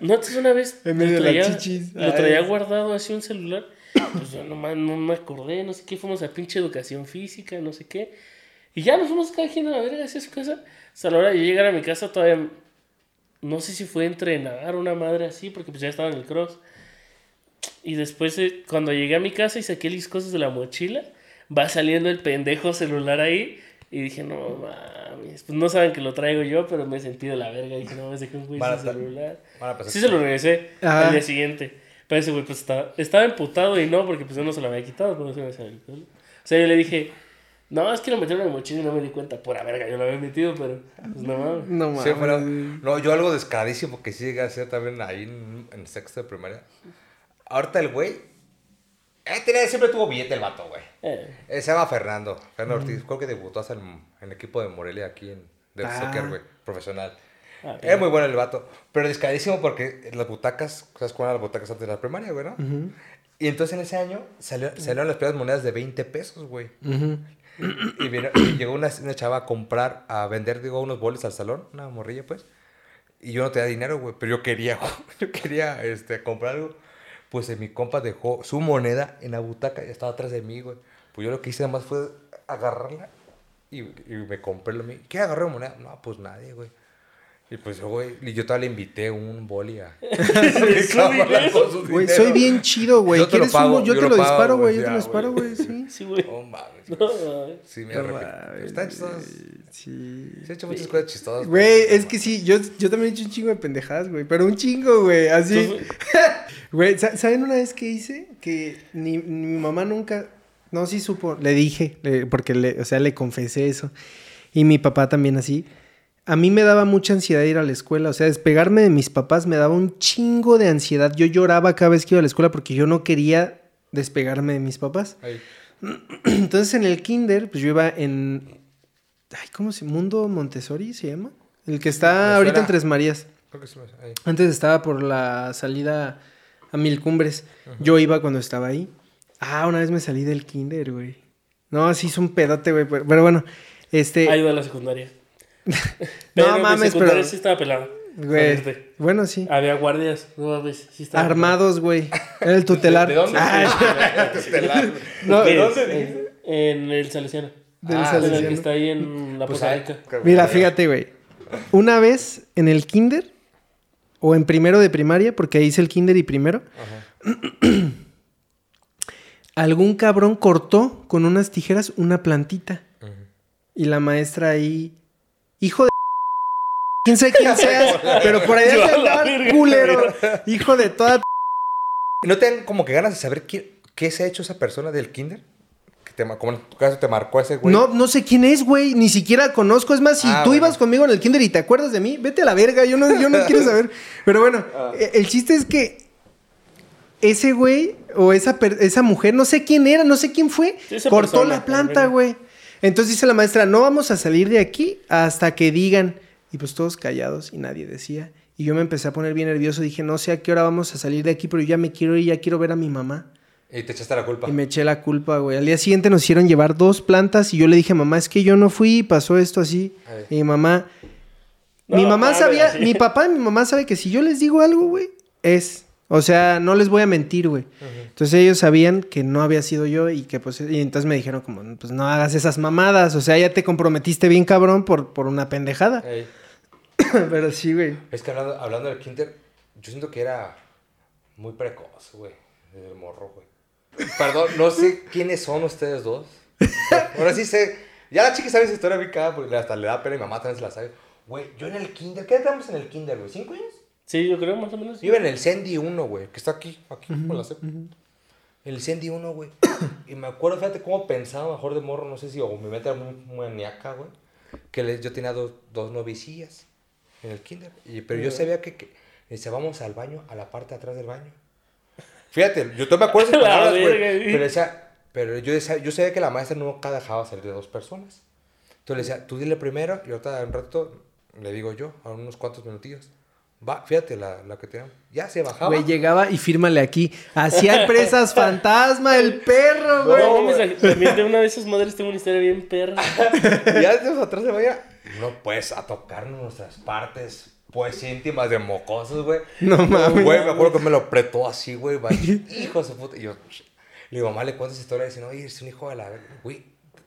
C: No, entonces una vez
A: En medio
C: lo
A: de las
C: traía,
A: chichis.
C: lo traía
A: Ay.
C: guardado así un celular. Pues yo nomás no me acordé, no sé qué, fuimos a pinche educación física, no sé qué. Y ya nos fuimos cada quien a la verga hacia su casa. Hasta la hora de llegar a mi casa todavía, no sé si fue a entrenar una madre así, porque pues ya estaba en el cross. Y después, eh, cuando llegué a mi casa y saqué las cosas de la mochila, va saliendo el pendejo celular ahí. Y dije, no mames, pues no saben que lo traigo yo, pero me sentí de la verga. Dije, no, me dejé un güey sin celular. Sí se lo regresé
A: Ajá.
C: al día siguiente. Pero ese güey pues estaba, estaba emputado y no, porque pues yo no se lo había quitado, pero no se me. O sea, yo le dije, no, es que lo metieron en mi mochila y no me di cuenta. Pura verga, yo lo había metido, pero pues no mames.
A: No mames.
B: Sí, pero, no, yo algo descaradísimo que sí llegué a hacer también ahí en, en sexto de primaria. Ahorita el güey. Eh, tenía- siempre tuvo billete el vato, güey.
C: Eh,
B: Eh, se llama Fernando. Fernando Ortiz. Creo que debutó hasta en, en el equipo de Morelia aquí en de
A: Ah.
B: soccer, güey. Profesional.
C: Ah,
B: es muy bueno el vato. Pero descaradísimo porque las butacas, ¿sabes cuáles eran las butacas antes de la primaria, güey, no? Y entonces en ese año salió- salieron las primeras monedas de 20 pesos, güey.
A: Ujú.
B: Y, vino- llegó una, una chava a comprar, a vender, digo, unos boles al salón, una morrilla, pues. Y yo no tenía dinero, güey, pero yo quería, güey, yo quería, este, comprar algo. Pues eh, mi compa dejó su moneda en la butaca y estaba atrás de mí, güey. Pues yo lo que hice además fue agarrarla y, y me compré lo mío. ¿Qué agarré moneda? No, pues nadie, güey. Y pues yo, güey, y yo todavía le invité un boli a...
A: Güey, soy bien chido, güey.
B: Yo te lo
A: ¿Quieres
B: pago,
A: uno? Yo,
B: yo
A: te
B: lo
A: disparo,
B: güey.
A: Yo te lo disparo,
B: güey.
A: sí.
C: Sí, güey.
B: No mames.
C: No, mames.
B: Sí, me arrepiento. Están chistosos.
A: Sí.
B: Se han hecho muchas cosas chistosas.
A: Güey, es que sí, yo, yo también he hecho un chingo de pendejadas, güey. Pero un chingo, güey. Así. Güey, sa- ¿saben una vez que hice? Que ni, ni mi mamá nunca. No, sí supo. Le dije, le- porque le, o sea, le confesé eso. Y mi papá también así. A mí me daba mucha ansiedad ir a la escuela. O sea, despegarme de mis papás me daba un chingo de ansiedad. Yo lloraba cada vez que iba a la escuela porque yo no quería despegarme de mis papás.
B: Ahí.
A: Entonces en el kinder, pues yo iba en... Ay, ¿cómo se Mundo Montessori se llama? El que está
B: Me
A: ahorita
B: suena.
A: en Tres Marías.
B: Creo que sí me- ahí.
A: Antes estaba por la salida a Mil Cumbres. Yo iba cuando estaba ahí. Ah, una vez me salí del kinder, güey. No, sí hizo un pedote, güey. Pero, pero bueno, este...
C: ayuda a la secundaria.
A: No mames, pero-
C: sí estaba pelada.
A: Güey. Bueno, sí.
C: Había guardias. No mames, sí estaba
A: Armados, güey. Era el tutelar.
B: ¿De dónde?
A: Ay,
B: Tutelar.
A: no,
C: ¿Qué
B: ¿De dónde dijiste?
C: En, el Salesiano.
A: del
B: Ah,
C: En el que
A: Salesiano.
C: está ahí en la
B: Pues.
A: Mira, fíjate, güey. Una vez en el kinder, o en primero de primaria, porque ahí hice el kinder y primero, algún cabrón cortó con unas tijeras una plantita. Y la maestra ahí, hijo de... Quién sabe quién seas, pero por ahí
C: Yo
A: has de
C: a la
A: andar, culero. Hijo de toda...
B: ¿No te dan como que ganas de saber qué, qué se ha hecho esa persona del kinder? Que te, como en tu caso te marcó ese güey.
A: No, no sé quién es, güey. Ni siquiera conozco. Es más, si
B: Ah,
A: tú
B: bueno.
A: ibas conmigo en el kinder y te acuerdas de mí, vete a la verga. Yo no, yo no quiero saber. Pero bueno,
B: Ah.
A: eh, el chiste es que ese güey o esa, per- esa mujer, no sé quién era, no sé quién fue,
C: Sí,
A: cortó
C: persona,
A: la planta, güey. Entonces dice la maestra, no vamos a salir de aquí hasta que digan. Y pues todos callados y nadie decía. Y yo me empecé a poner bien nervioso. Dije, no sé a qué hora vamos a salir de aquí, pero yo ya me quiero ir, ya quiero ver a mi mamá.
B: Y te echaste la culpa.
A: Y me eché la culpa, güey. Al día siguiente nos hicieron llevar dos plantas y yo le dije, mamá, es que yo no fui y pasó esto así. Y mi mamá...
C: No,
A: mi mamá sabía,
C: así.
A: mi papá y mi mamá saben que si yo les digo algo, güey, es... O sea, no les voy a mentir, güey. Entonces ellos sabían que no había sido yo y que pues... Y entonces me dijeron como, pues no hagas esas mamadas. O sea, ya te comprometiste bien cabrón por, por una pendejada. Pero sí, güey.
B: Es que hablando, hablando del kinder, yo siento que era muy precoz, güey. El morro, güey. Perdón, no sé quiénes son ustedes dos. Ahora sí sé. Ya la chica sabe esa historia bien porque hasta le da pena y mamá también se la sabe. Güey, yo en el kinder, ¿qué estamos en el kinder, güey? ¿Cinco años?
C: Sí, yo creo más o menos.
B: Yo iba en el Sandy 1, güey, que está aquí, aquí, por la CEP. En el Sandy 1, güey. y me acuerdo, fíjate cómo pensaba mejor de morro, no sé si, o mi mente era muy maníaca, güey. Que le- yo tenía dos, dos novicillas en el kinder. Y, pero yo sabía que, que decía, vamos al baño, a la parte de atrás del baño. Fíjate, yo todavía me acuerdo de esas
C: La
B: palabras,
C: güey.
B: Pero decía, pero yo, decía, yo sabía que la maestra nunca dejaba salir de dos personas. Entonces le decía, tú dile primero y ahorita en un rato le digo yo, a unos cuantos minutillos. Va, fíjate la, la que teníamos. Ya se bajaba.
A: Güey, llegaba y fírmale aquí. Hacía presas fantasma, el perro, güey.
C: No, mames, también de una de esas madres tengo una historia bien perra.
B: Ya desde atrás de vaya. No, pues, a tocarnos nuestras partes, pues, íntimas de mocosos, güey.
A: No mames.
B: Güey, me acuerdo que me lo apretó así, güey. Hijo de su puta. Y yo, mi mamá le cuenta esa historia no, oye, es un hijo de la. Güey,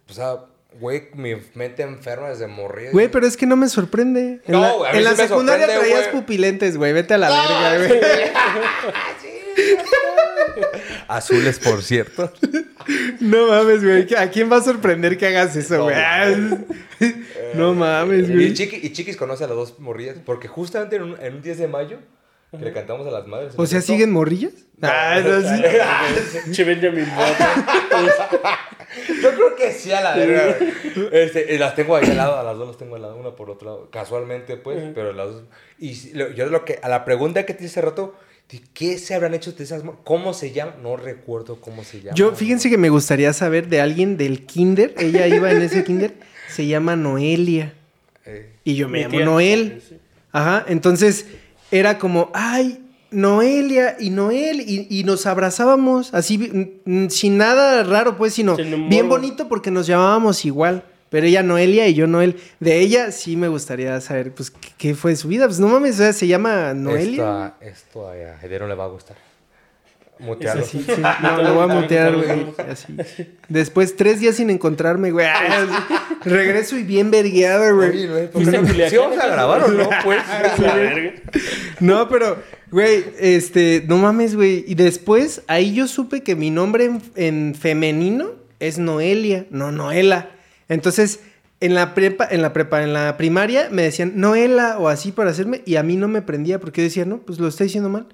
B: o sea, güey, mi mente enferma desde morir.
A: Güey, pero es que no me sorprende. En
B: No,
A: la,
B: güey, a mí
A: en la
B: me
A: secundaria
B: sorprende,
A: traías
B: güey.
A: pupilentes, güey. Vete a la verga, güey.
B: Azules, por cierto.
A: No mames, güey. ¿A quién va a sorprender que hagas eso, güey? No mames,
B: Y,
A: güey.
B: Chiqui, y Chiquis conoce a las dos morrillas. Porque justamente en un, en un 10 de mayo, que le cantamos a las madres.
A: O sea,
B: ¿sí
A: ¿siguen morrillas? Ah, eso sí.
C: Che Benjamin.
B: Yo creo que sí a la verga. Este, las tengo ahí al lado, a las dos las tengo al lado, una por otro lado. Casualmente, pues, pero las dos. Y yo lo que, a la pregunta que te hice hace rato, ¿De ¿Qué se habrán hecho de esas? ¿Cómo se llama? No recuerdo cómo se llama.
A: Yo, fíjense que me gustaría saber de alguien del kinder. Ella iba en ese kinder. Se llama Noelia.
B: Eh,
A: Y yo me llamo
C: tía.
A: Noel.
C: Sí.
A: Ajá. Entonces era como, ay, Noelia y Noel. Y, y nos abrazábamos así, mm, mm, sin nada raro, pues, sino bien bonito porque nos llamábamos igual. Pero ella Noelia y yo Noel. De ella sí me gustaría saber, pues, qué, qué fue de su vida. Pues no mames, o sea, se llama Noelia.
B: Esto, a- esto a Hedero le va a gustar. Mutearlo.
A: Sí, sí, no, lo voy a mutear, güey. Así. Después, tres días sin encontrarme, güey. Así. Regreso y bien vergueado, güey.
B: Oye, güey, ¿por
C: ¿Fuiste
B: qué
C: a
B: no-
C: Culiacán?
B: ¿Sí vamos a grabar o no? Pues.
C: La verga.
A: No, pero, güey, este, no mames, güey. Y después, ahí yo supe que mi nombre en, en femenino es Noelia, no Noela. Entonces, en la prepa, en la prepa, en la primaria, me decían Noela o así para hacerme, y a mí no me prendía, porque yo decía, no, pues lo está diciendo mal.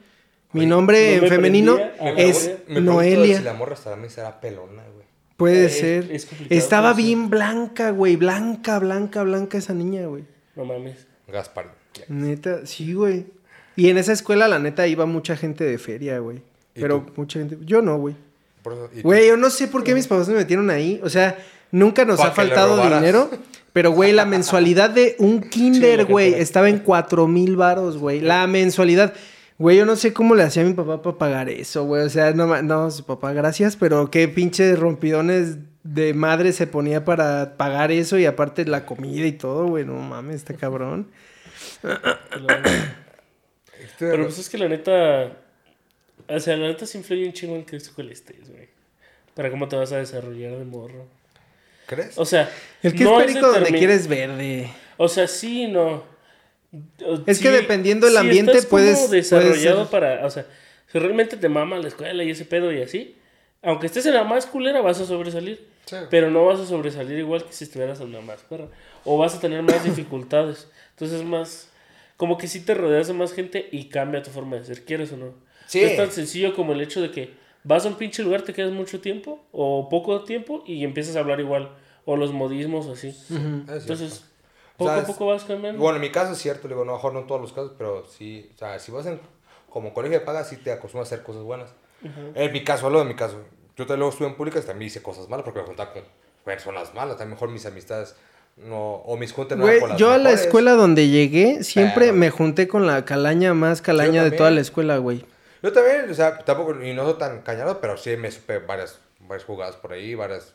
A: Mi nombre
C: no
A: en
C: me
A: femenino
C: prendía,
A: es.
B: Me
A: Noelia.
B: Si la morra hasta también será pelona, güey.
A: Puede
C: Es-
A: ser.
C: es complicado,
A: Estaba bien blanca, güey. Blanca, blanca, blanca esa niña, güey.
C: No mames.
B: Gaspar.
A: Neta, sí, güey. Y en esa escuela, la neta, iba mucha gente de feria, güey.
B: ¿Y
A: Pero
B: tú?
A: mucha gente. Yo no, güey. Güey, yo no sé por qué mis papás me metieron ahí. O sea, nunca nos ha faltado dinero. Pero, güey, la mensualidad de un kinder, güey, estaba en cuatro mil varos, güey. La mensualidad. Güey, yo no sé cómo le hacía a mi papá para pagar eso, güey. O sea, no, no, su papá, gracias, pero qué pinches rompidones de madre se ponía para pagar eso y aparte la comida y todo, güey. No mames, está cabrón.
B: Estoy-
C: Pero pues es que la neta. O sea, la neta sí influye un chingo en qué escuela estés, güey. Para cómo te vas a desarrollar de morro.
B: ¿Crees?
C: O sea.
A: El que
C: no
A: es perico donde quieres verde.
C: O sea, sí, no.
A: Es que dependiendo del ambiente,
C: estás como
A: puedes- puedes
C: desarrollado para. O sea, si realmente te mama la escuela y ese pedo y así. Aunque estés en la más culera, vas a sobresalir.
B: Sí.
C: Pero no vas a sobresalir igual que si estuvieras en la más perra. O vas a tener más dificultades. Entonces es más. Como que si te rodeas de más gente y cambia tu forma de ser, quieres o no.
B: Sí.
C: Es tan sencillo como el hecho de que vas a un pinche lugar, te quedas mucho tiempo o poco tiempo y empiezas a hablar igual. O los modismos o así. Entonces, poco a poco vas cambiando.
B: Bueno, en mi caso es cierto, le digo, no, mejor no en todos los casos, pero sí, o sea, si vas en, como colegio de paga, sí te acostumbras a hacer cosas buenas. En mi caso, hablo de mi caso. Yo también luego estuve en públicas, también hice cosas malas porque me juntaba con personas malas. A lo mejor mis amistades no, o mis juntas no
A: Güey,
B: eran con las
A: yo a la
B: mejores.
A: escuela donde llegué siempre
B: Pero-
A: me junté con la calaña más calaña de
B: también.
A: toda la escuela, güey.
B: Yo también, o sea, tampoco, y no soy tan cañado, pero sí me supe varias, varias jugadas por ahí, varias...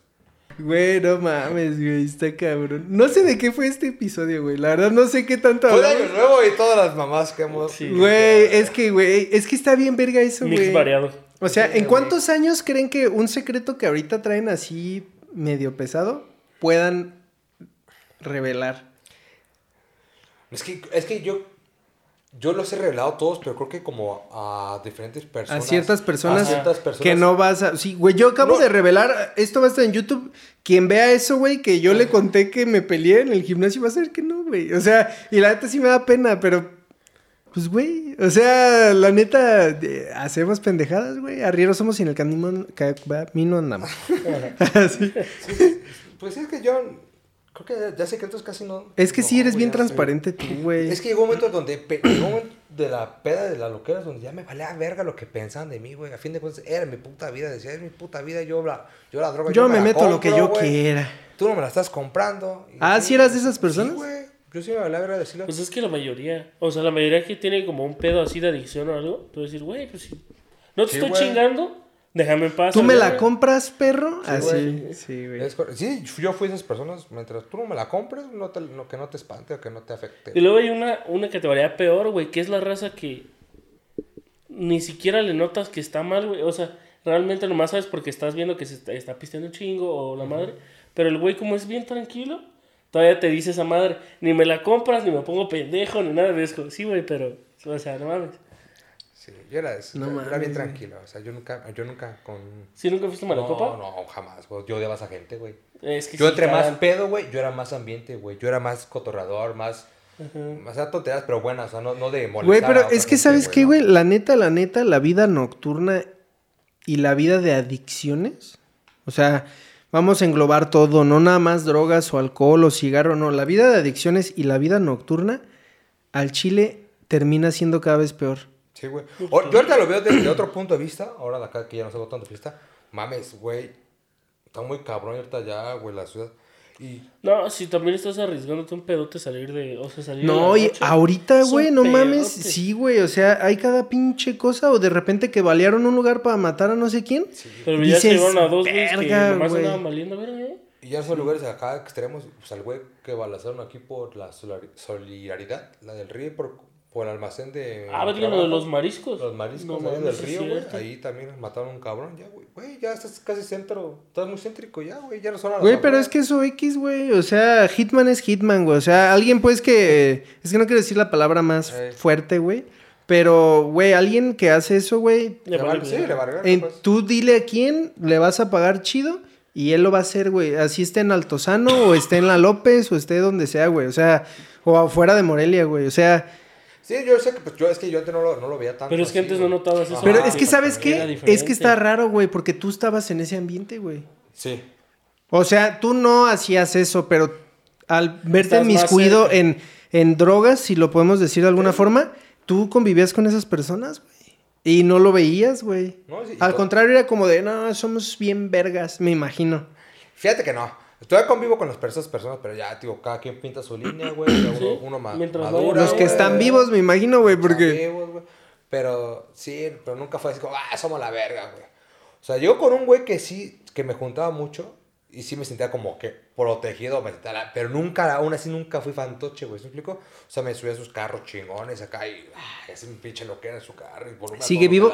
A: Güey, no mames, güey, está cabrón. No sé de qué fue este episodio, güey. La verdad no sé qué tanto
B: Fue
A: hablamos.
B: Año Nuevo y todas las mamás que hemos...
C: Sí.
A: Güey, es que, güey, es que está bien verga eso,
C: Mix
A: güey.
C: variado.
A: O sea,
B: Sí,
A: ¿en
B: güey.
A: cuántos años creen que un secreto que ahorita traen así medio pesado puedan revelar?
B: Es que, es que yo, yo los he revelado todos, pero creo que como a diferentes
A: A
B: personas.
A: ciertas personas,
B: a ciertas personas
A: que no vas a... Sí, güey, yo acabo
B: No.
A: de revelar, esto va a estar en YouTube, quien vea eso, güey, que yo le conté que me peleé en el gimnasio, va a ser que no, güey. O sea, y la neta sí me da pena, pero... Pues, güey, o sea, la neta, eh, hacemos pendejadas, güey. Arrieros somos y en el camino, camino andamos. Así.
B: Pues es que yo creo que ya, secretos casi no.
A: Es que
B: no,
A: sí eres bien transparente tú, güey.
B: Es que llegó un momento donde. llegó un momento de la peda de la loquera donde ya me valía verga lo que pensaban de mí, güey. A fin de cuentas, era mi puta vida. Decía, es mi puta vida. Yo la, yo la droga.
A: Yo me
B: la
A: meto lo que yo quiera.
B: Tú no me la estás comprando. Y
A: Ah, ¿sí eras de esas personas?
B: Sí, güey. Yo sí me valía verga decirlo.
C: Pues es que la mayoría, o sea, la mayoría que tiene como un pedo así de adicción o algo, tú decir, güey, pues sí. No te
B: Sí,
C: estoy chingando, déjame en paz.
A: ¿Tú me la
C: güey.
A: compras, perro?
B: Sí,
A: Así,
B: güey.
A: sí, güey.
B: Es sí, yo fui de esas personas. Mientras tú no me la compres, no te, no- que no te espante o que no te afecte.
C: Y luego hay una, una categoría peor, güey, que es la raza que ni siquiera le notas que está mal, güey. O sea, realmente nomás sabes porque estás viendo que se está, está pisteando un chingo o la madre. Pero el güey, como es bien tranquilo, todavía te dice esa madre, ni me la compras, ni me pongo pendejo, ni nada de eso. Sí, güey, pero, o sea, no mames.
B: Sí, yo era,
A: No
B: bien tranquilo. O sea, yo nunca, yo nunca con.
C: ¿Sí nunca fuiste mala
B: no,
C: copa?
B: No, jamás, güey. Yo odiaba a esa gente, güey.
C: Es que
B: Yo
C: sí,
B: entre más pedo, güey, yo era más ambiente, güey. Yo era más cotorrador, más. Más era tonterías, pero buenas, o sea, no, no de molestar.
A: Güey,
B: a
A: pero es que,
B: gente,
A: ¿sabes qué,
B: ¿no?
A: güey? La neta, la neta, la vida nocturna y la vida de adicciones. O sea, vamos a englobar todo, no nada más drogas o alcohol o cigarro, no. La vida de adicciones y la vida nocturna al chile termina siendo cada vez peor.
B: Sí, güey. O- yo ahorita lo veo desde otro punto de vista, ahora de acá que ya no salgo tanto de fiesta. Mames, güey. Está muy cabrón ahorita ya, güey, la ciudad. Y
C: No, si también estás arriesgándote un pedote salir de. O sea, salir
A: No,
C: de
A: y ahorita, güey, no mames. Sí, güey, o sea, hay cada pinche cosa. O de repente que balearon un lugar para matar a no sé quién.
C: Pero ya se llevaron a dos güeyes que
A: "Verga,
C: nomás
A: güey".
C: andaban valiendo, verga, ¿eh?
B: Y ya son lugares acá extremos, pues al güey que balazaron aquí por la solidaridad, la del río, por, por el almacén de...
C: Ah, verga, lo de los mariscos.
B: Los mariscos
C: No
B: ahí del río, güey. Ahí también mataron a un cabrón, ya, güey. Güey, ya estás casi centro, estás muy céntrico ya, güey. Ya no son a
A: Güey, pero es que eso X, güey. O sea, Hitman es Hitman, güey. O sea, alguien pues que... Es que no quiero decir la palabra más
B: Eh.
A: fuerte, güey. Pero, güey, alguien que hace eso, güey...
C: Le vale-
B: sí, le vale verga,
A: en-
B: pues.
A: tú dile a quién le vas a pagar chido y él lo va a hacer, güey. Así esté en Altozano o esté en La López o esté donde sea, güey. O sea, o afuera de Morelia, güey. O sea...
B: Sí, yo sé que, pues yo, es que yo antes no lo, no lo veía tanto.
C: Pero es que
B: así,
C: antes no notabas eso.
A: Pero
C: Ah,
A: es que, ¿sabes qué? Es que está raro, güey, porque tú estabas en ese ambiente, güey.
B: Sí.
A: O sea, tú no hacías eso, pero al verte miscuido en, en drogas, si lo podemos decir de alguna forma, tú convivías con esas personas, güey. Y no lo veías, güey.
B: No, sí,
A: Al contrario, era como de, no, somos bien vergas, me imagino.
B: Fíjate que no. Todavía convivo con las personas, personas, pero ya, tío, cada quien pinta su línea, güey. ya Uno, uno ma-
C: Mientras no
B: madura,
A: Los que
B: güey.
A: están vivos, me imagino, güey,
B: Están
A: porque...
B: vivos, güey. Pero sí, pero nunca fue así como, ah, somos la verga, güey. O sea, yo con un güey que sí, que me juntaba mucho y sí me sentía como que protegido, me sentía la- pero nunca, aún así nunca fui fantoche, güey, ¿se me explico? O sea, me subía a sus carros chingones acá y, ah, ese un pinche lo que era en su carro y volumen a
A: ¿Sigue vivo?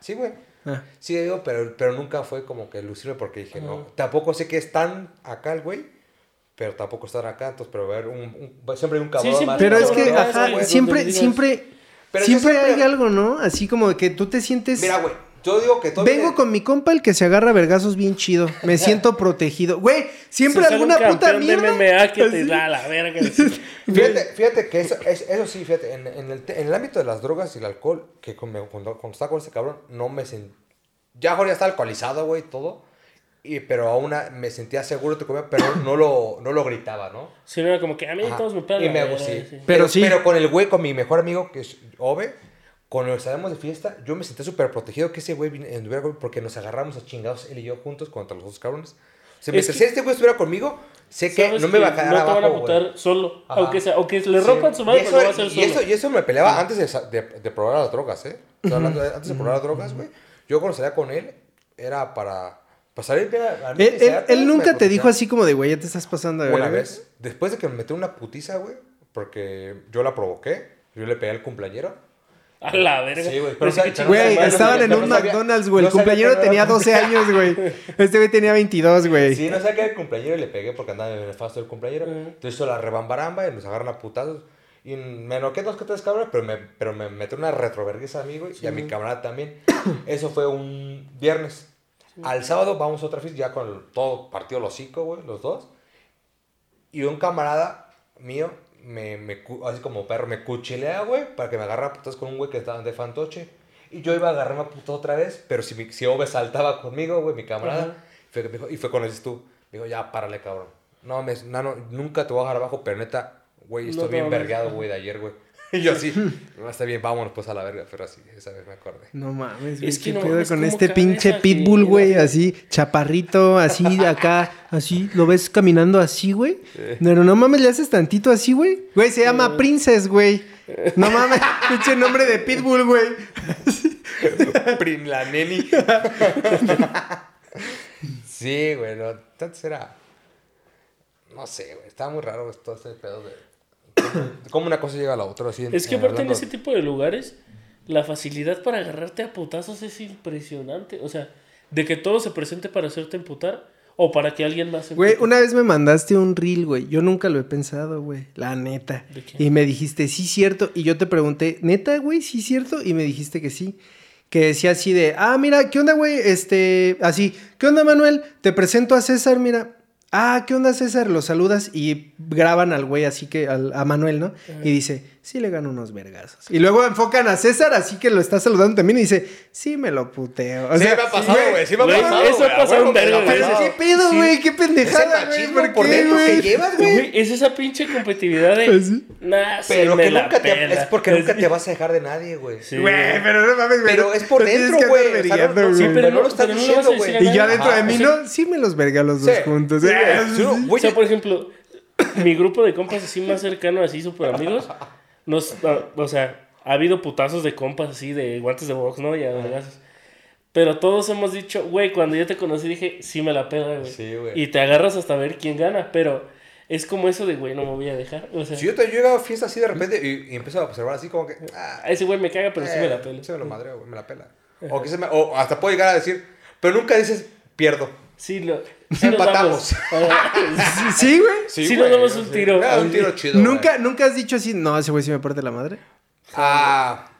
B: Sí, güey.
A: Ah.
B: Sigue vivo, pero, pero nunca fue como que lucirme porque dije, no, tampoco sé que es tan acá el güey, pero tampoco estar acá, entonces, pero ver un, un- siempre hay un cabrón
C: siempre
B: más
A: Pero es que, ajá, siempre, siempre,
B: Pero
A: siempre hay algo, ¿no? Así como que tú te sientes...
B: Mira, güey, yo digo que todo
A: Vengo con mi compa el que se agarra vergazos bien chido. Me siento protegido. Güey, siempre
C: Si sale un
A: alguna puta
C: campeón de
A: mierda.
C: MMA que te da la verga.
B: Fíjate, fíjate que eso, es- eso sí, fíjate, en, en el, te- en el ámbito de las drogas y el alcohol, que cuando, cuando estaba con ese cabrón, no me sentí... Ya Jorge ya estaba alcoholizado, güey, todo. Y, pero aún me sentía seguro, te comía, pero no lo, no lo gritaba, ¿no?
C: Si no era como que a mí
B: Ajá.
C: todos me pegan.
B: Y me sí.
C: sí.
A: Pero sí.
B: Pero con el güey, con mi mejor amigo, que es Ove, que salimos de fiesta, yo me sentía súper protegido que ese güey anduviera conmigo porque nos agarramos a chingados él y yo juntos contra los dos cabrones. O sea,
C: Es
B: mientras
C: que-
B: este güey estuviera conmigo, sé que no me va a cagar
C: No te van a putar solo.
B: Ajá.
C: Aunque, sea, aunque le
B: Sí,
C: rompan su madre,
B: y
C: pero no va a
B: eso,
C: ser
B: y
C: solo.
B: eso, y eso me peleaba antes de, de, de probar las drogas, ¿eh? De- antes de probar las drogas, güey. Yo cuando salía con él, era para, para salir a- mí
A: Él, él- él
B: "Me
A: nunca te
B: protegía".
A: dijo así como de, güey, ya te estás pasando de
B: Una vez, después de que me metió una putiza, güey, porque yo la provoqué, yo le pegué al cumpleañero.
C: A la verga.
B: Sí, güey,
C: Pero sí
A: Güey, estaban en un
B: no
A: McDonald's, güey. El
B: no
A: cumpleañero tenía 12 años, güey. Este güey tenía 22, güey.
B: Sí, no sé qué el cumpleañero y le pegué porque andaba en el nefasto del cumpleañero. Entonces hizo la rebambaramba y nos agarran a putazos. Y me enoqué dos que tres cabrones, pero me, pero me metió una retroverguiza a mí, güey, y a mi camarada también. Eso fue un viernes. Al sábado vamos a otra fiesta ya con el- todo partido los cinco, güey, los dos. Y un camarada mío, me, me así como perro, me cuchilea, güey, para que me agarre a putas con un güey que estaba de fantoche. Y yo iba a agarrarme a putas otra vez, pero si, mi, si Ove saltaba conmigo, güey, mi camarada. Fue que me dijo- y fue cuando dices tú, me dijo, ya, párale, cabrón. No, me, nano, nunca te voy a dejar abajo, pero neta, güey,
C: No
B: estoy bien vergueado, güey, de ayer, güey. Y yo así, "No, está bien, vámonos pues a la verga, pero así, esa vez me acordé.
A: No mames,
C: Es que
A: ¿Qué
C: no
A: pedo con este pinche pitbull, güey? Así, chaparrito, así, de acá, así. ¿Lo ves caminando así, güey? Pero no mames, le haces tantito así, güey. Güey, se llama Princess, güey. No mames, pinche nombre de pitbull, güey.
B: Prim la neni. sí, güey, no, antes era, no sé, güey, estaba muy raro todo este pedo de... cómo- una cosa llega a la otra, así.
C: Es que
B: eh,
C: aparte en ese tipo de lugares, la facilidad para agarrarte a putazos es impresionante. O sea, de que todo se presente para hacerte emputar o para que alguien más se
A: Güey, una vez me mandaste un reel, güey. Yo nunca lo he pensado, güey. La neta.
C: ¿De qué?
A: Y me dijiste, sí, cierto. Y yo te pregunté, neta, güey, sí, cierto. Y me dijiste que sí. Que decía así de, ah, mira, ¿qué onda, güey? Este, así, ¿qué onda, Manuel? Te presento a César, mira. Ah, ¿qué onda, César? Lo saludas y graban al güey así que, al- a Manuel, ¿no? Y dice, sí le gano unos vergazos. Y luego enfocan a César, así que lo está saludando también y dice, sí me lo puteo. O
B: Sí
A: sea,
B: me ha pasado, güey. Sí me ha pasado.
C: eso ha pasado un güey.
B: Pasado.
A: qué pedo,
C: Sí.
A: güey, qué pendejada, güey. ¿Por
B: por
A: qué,
B: dentro que
A: güey?
B: llevas, güey.
C: Es esa pinche competitividad de. Nah, se
B: Pero que nunca te, es porque nunca
C: Sí.
B: te vas a dejar de nadie, güey.
C: Sí.
A: Güey, pero no mames, güey.
B: Pero es por dentro, güey.
A: andar
B: O sea, no-
A: vergueando,
B: no-
C: Sí, pero
B: no lo estás diciendo, güey.
A: Y
C: nadie.
A: ya dentro de mí,
B: sí.
A: ¿no? Sí me los verga los dos
B: Sí.
A: juntos.
B: Sí. Sí,
C: O sea, por ejemplo, mi grupo de compas así más cercano, así súper amigos, nos, o sea, ha habido putazos de compas así, de guantes de box, ¿no? Y. Pero todos hemos dicho, güey, cuando yo te conocí dije, sí me la pela, güey.
B: Sí, güey.
C: Y te agarras hasta ver quién gana, pero es como eso de, güey, no me voy a dejar. O sea,
B: Si yo te llego a fiesta así de repente y, y empiezo a observar así como que. Ah,
C: ese güey me caga, pero sí me
B: eh,
C: la pela.
B: Sí me lo madreo, güey, me la pela. O, que se me, o hasta puedo llegar a decir, pero nunca dices, pierdo.
C: Sí, lo, sí
B: Empatamos.
C: damos.
A: Sí, güey.
C: Sí nos damos un tiro.
B: Ah, un tiro chido.
A: ¿Nunca,
B: güey.
A: ¿Nunca has dicho así, no, ese güey sí me parte la madre?
B: Ah.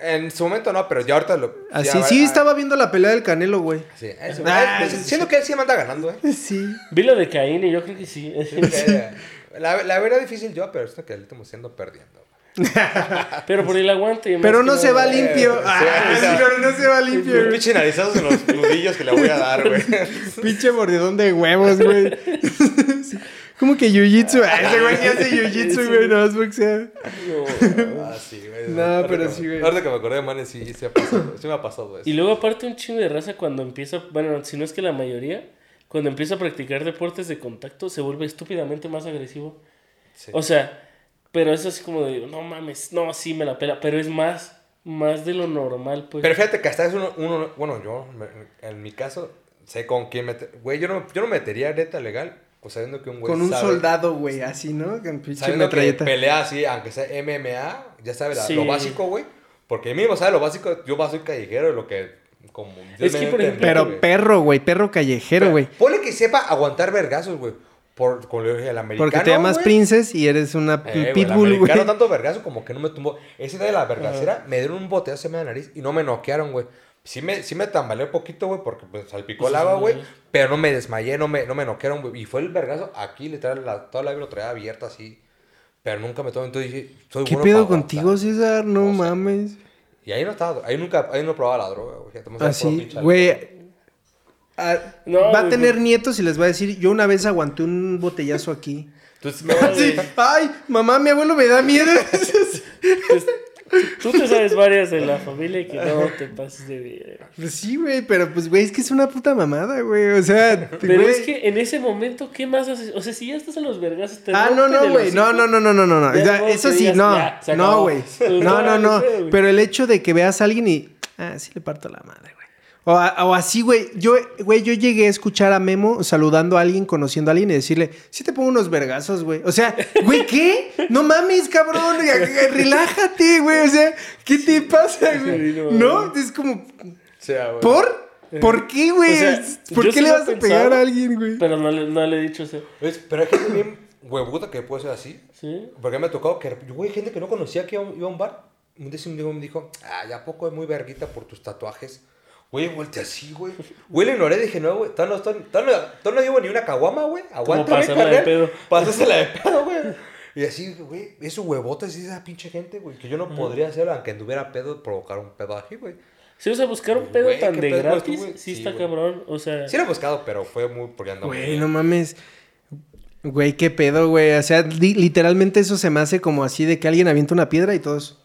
B: En su momento no, pero ya ahorita lo.
A: Así,
B: ya,
A: sí,
B: ah,
A: estaba viendo la pelea del Canelo, güey.
B: Sí, eso,
A: Ah,
B: eh,
A: sí,
B: siendo que él sí me anda ganando, ¿eh?
A: Sí.
C: Vi lo de Caín y yo creo que sí.
B: Eh, La, la verdad difícil yo, pero esto que le estamos siendo perdiendo.
C: Pero por el aguante. más
A: pero no se va limpio. Ah, pero no se va limpio,
B: Un pinche narizazos en los nudillos que le voy a dar, güey.
A: Pinche mordidón de huevos, güey. Sí. Como que jiu-jitsu. Ah, ese güey sí hace jiu-jitsu, güey. No es boxeo.
B: Ah, sí, güey.
A: No, pero sí, güey.
B: Ahorita que me acordé de Manes, sí, ha pasado, sí me ha pasado eso.
C: Y luego aparte un chingo de raza cuando empieza, bueno, si no es que la mayoría, cuando empieza a practicar deportes de contacto se vuelve estúpidamente más agresivo.
B: Sí.
C: O sea, pero es así como de, no mames, no, sí me la pela, pero es más, más de lo normal, pues.
B: Pero fíjate que hasta es uno, uno bueno, yo, en mi caso, sé con quién meter. Güey, yo no, yo no metería neta legal, o sabiendo que un güey
A: Con un
B: sabe-
A: soldado, güey, así, ¿no? Con pinche
B: Sabiendo que pelea así, aunque sea MMA, ya sabe la-
C: Sí.
B: lo básico, güey. Porque mínimo sabe lo básico, yo soy callejero, lo que como...
C: Es que, por ejemplo,
A: Pero perro, güey, perro callejero, güey.
B: Ponle que sepa aguantar vergazos, güey. Por, con el el americano,
A: Porque te llamas
B: güey.
A: Princess y eres una
B: Eh, güey, el
A: pitbull, güey.
B: americano tanto vergazo como que no me tumbó. Ese día de la vergacera me dieron un boteazo en la nariz y no me noquearon, güey. Sí me, sí me tambaleé un poquito, güey, porque pues salpicó el agua, güey. Pero no me desmayé, no me, no me noquearon, güey. Y fue el vergazo aquí, literal, la, toda la vida lo traía abierta así. Pero nunca me tomó. Entonces dije, soy
A: ¿Qué
B: bueno
A: pedo contigo. César? No mames.
B: Y ahí no estaba, ahí nunca, ahí no probaba la droga, güey.
A: Así,
B: pinche
A: güey. Ah,
C: No,
A: va a tener nietos y les va a decir, yo una vez aguanté un botellazo aquí.
B: Entonces,
A: Así, ay, mamá, mi abuelo me da miedo.
C: Pues, tú te sabes varias de la familia y que no te pases de bien.
A: Pues sí, güey, pero pues, güey, es que es una puta mamada, güey. O sea,
C: Pero es que en ese momento, ¿qué más haces? O sea, si ya estás en los vergazos, te
A: Ah, no, no, güey. No, no, no, no, no, no, no. Eso sí,
C: digas,
A: no.
C: ya,
A: No, güey. No, no,
C: no.
A: Pero el hecho de que veas a alguien y. Ah, sí le parto la madre, güey. O, a- o así, güey. Yo, güey, yo llegué a escuchar a Memo saludando a alguien, conociendo a alguien y decirle, sí te pongo unos vergazos, güey. O sea, güey, ¿qué? No mames, cabrón. Relájate, güey. O sea, ¿qué te pasa, güey?
C: Sí, no,
A: ¿No? Es como,
B: o sea, güey.
A: ¿por? ¿Por qué, güey?
C: O sea,
A: ¿Por qué
C: sí
A: le vas a pegar a alguien, güey?
C: Pero no le, no le he dicho eso.
B: ¿Ves? Pero hay gente bien huevuda que puede ser así.
C: ¿Sí?
B: Porque me ha tocado que, güey, gente que no conocía que iba, a un bar. Un día un día me dijo, ah, ya poco es muy verguita por tus tatuajes. Güey, vuelte así, güey. Güey, le ignoré, dije, no, güey, todavía no, no, llevo ni una caguama, güey. Aguántame,
C: pasarla de
B: carnal.
C: pedo.
B: Pásasela de pedo, güey. Y así, güey, eso huevotes y esa pinche gente, güey, que yo no podría hacer, aunque anduviera pedo, provocar un pedo así, güey.
C: Sí, o sea, buscar un pedo
B: Güey,
C: tan
B: ¿qué
C: de
B: pedo
C: gratis,
B: güey?
C: sí,
B: Sí,
C: está
B: güey.
C: cabrón. O sea,
B: Sí lo he buscado, pero fue muy porque andaba
A: Güey, no mames. Güey, qué pedo, güey. O sea, li- literalmente eso se me hace como así de que alguien avienta una piedra y todos.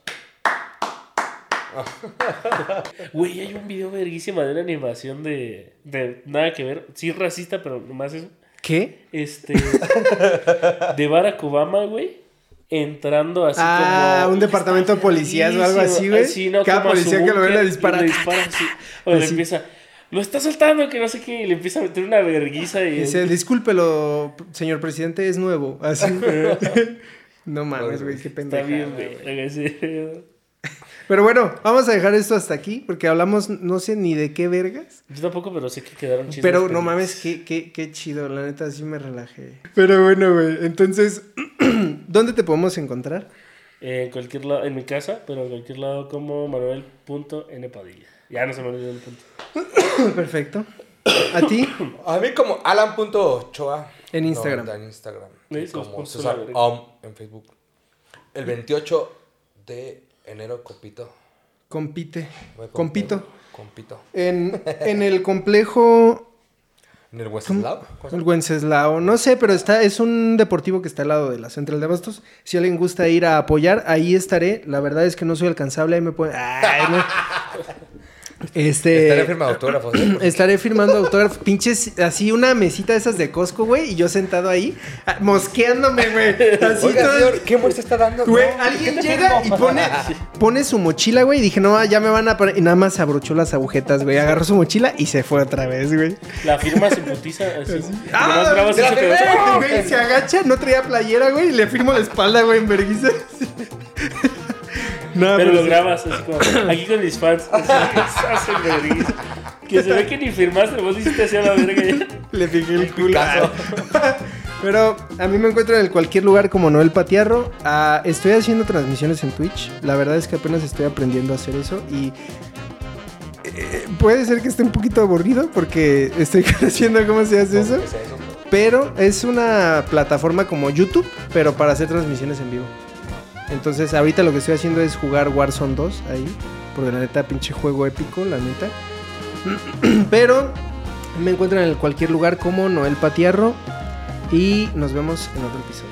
C: güey, hay un video verguísima de una animación de, de nada que ver. Sí, racista, pero nomás eso.
A: ¿Qué?
C: Este. de Barack Obama, güey. Entrando así
A: ah,
C: como.
A: un departamento de policías o algo así, güey.
C: Así, ¿no?
A: Cada policía que lo ve le dispara.
C: Le dispara así. O le empieza. Lo está soltando, que no sé qué. Y le empieza a meter una verguiza y.
A: Dice, discúlpelo, señor presidente, es nuevo. Así. no mames, güey, qué
C: Está
A: pendeja.
C: bien,
A: güey. Pero bueno, vamos a dejar esto hasta aquí porque hablamos no sé ni de qué vergas.
C: Yo tampoco, pero sé que quedaron chistes.
A: Pero no mames, qué, qué, qué chido, la neta, sí me relajé. Pero bueno, güey, entonces, ¿dónde te podemos encontrar?
C: Eh, en cualquier lado, en mi casa, pero en cualquier lado como Manuel.n Padilla. Ya no se me olvidó el punto.
A: Perfecto. ¿A ti?
B: A mí como alan.ochoa.
A: En Instagram.
B: No, en Instagram.
C: Sí,
B: como César. Om en Facebook. El 28 de enero, Copito.
A: Compite. Compito.
B: Compito.
A: En, en el complejo.
B: ¿En el Wenceslao?
A: El Wenceslao. No sé, pero está, es un deportivo que está al lado de la Central de Abastos. Si alguien gusta ir a apoyar, ahí estaré. La verdad es que no soy alcanzable, ahí me pueden. Ay, no. Este.
B: Estaré firma de autógrafos. ¿eh?
A: Estaré firmando autógrafos. Pinches, así una mesita de esas de Costco, güey. Y yo sentado ahí, ah, mosqueándome, güey. Así
B: Oiga,
A: todo-
B: señor, ¿qué muestra está dando?
A: Güey,
B: No,
A: alguien
B: ¿qué te
A: llega y pone, pone su mochila, güey. Y dije, no, ya me van a poner. Y nada más abrochó las agujetas, güey. Agarró su mochila y se fue otra vez, güey.
C: La firma se putiza así.
A: Ah,
B: la.
A: Güey, se agacha, no traía playera, güey. Y le firmo la espalda, güey, en vergüenza. No,
C: Pero lo
A: sí.
C: grabas así como aquí con mis fans. Así. Que se ve que ni firmaste, vos hiciste así a la verga ya.
A: Le piqué el culo. Pero a mí me encuentro en cualquier lugar como Noel Patiarro. Ah, estoy haciendo transmisiones en Twitch. La verdad es que apenas estoy aprendiendo a hacer eso y eh, puede ser que esté un poquito aburrido porque estoy conociendo cómo se hace eso.
B: ¿Qué es eso?
A: Pero es una plataforma como YouTube, pero para hacer transmisiones en vivo. Entonces ahorita lo que estoy haciendo es jugar Warzone 2 ahí. Porque la neta, pinche juego épico, la neta. Pero me encuentran en cualquier lugar como Noel Patiarro. Y nos vemos en otro episodio.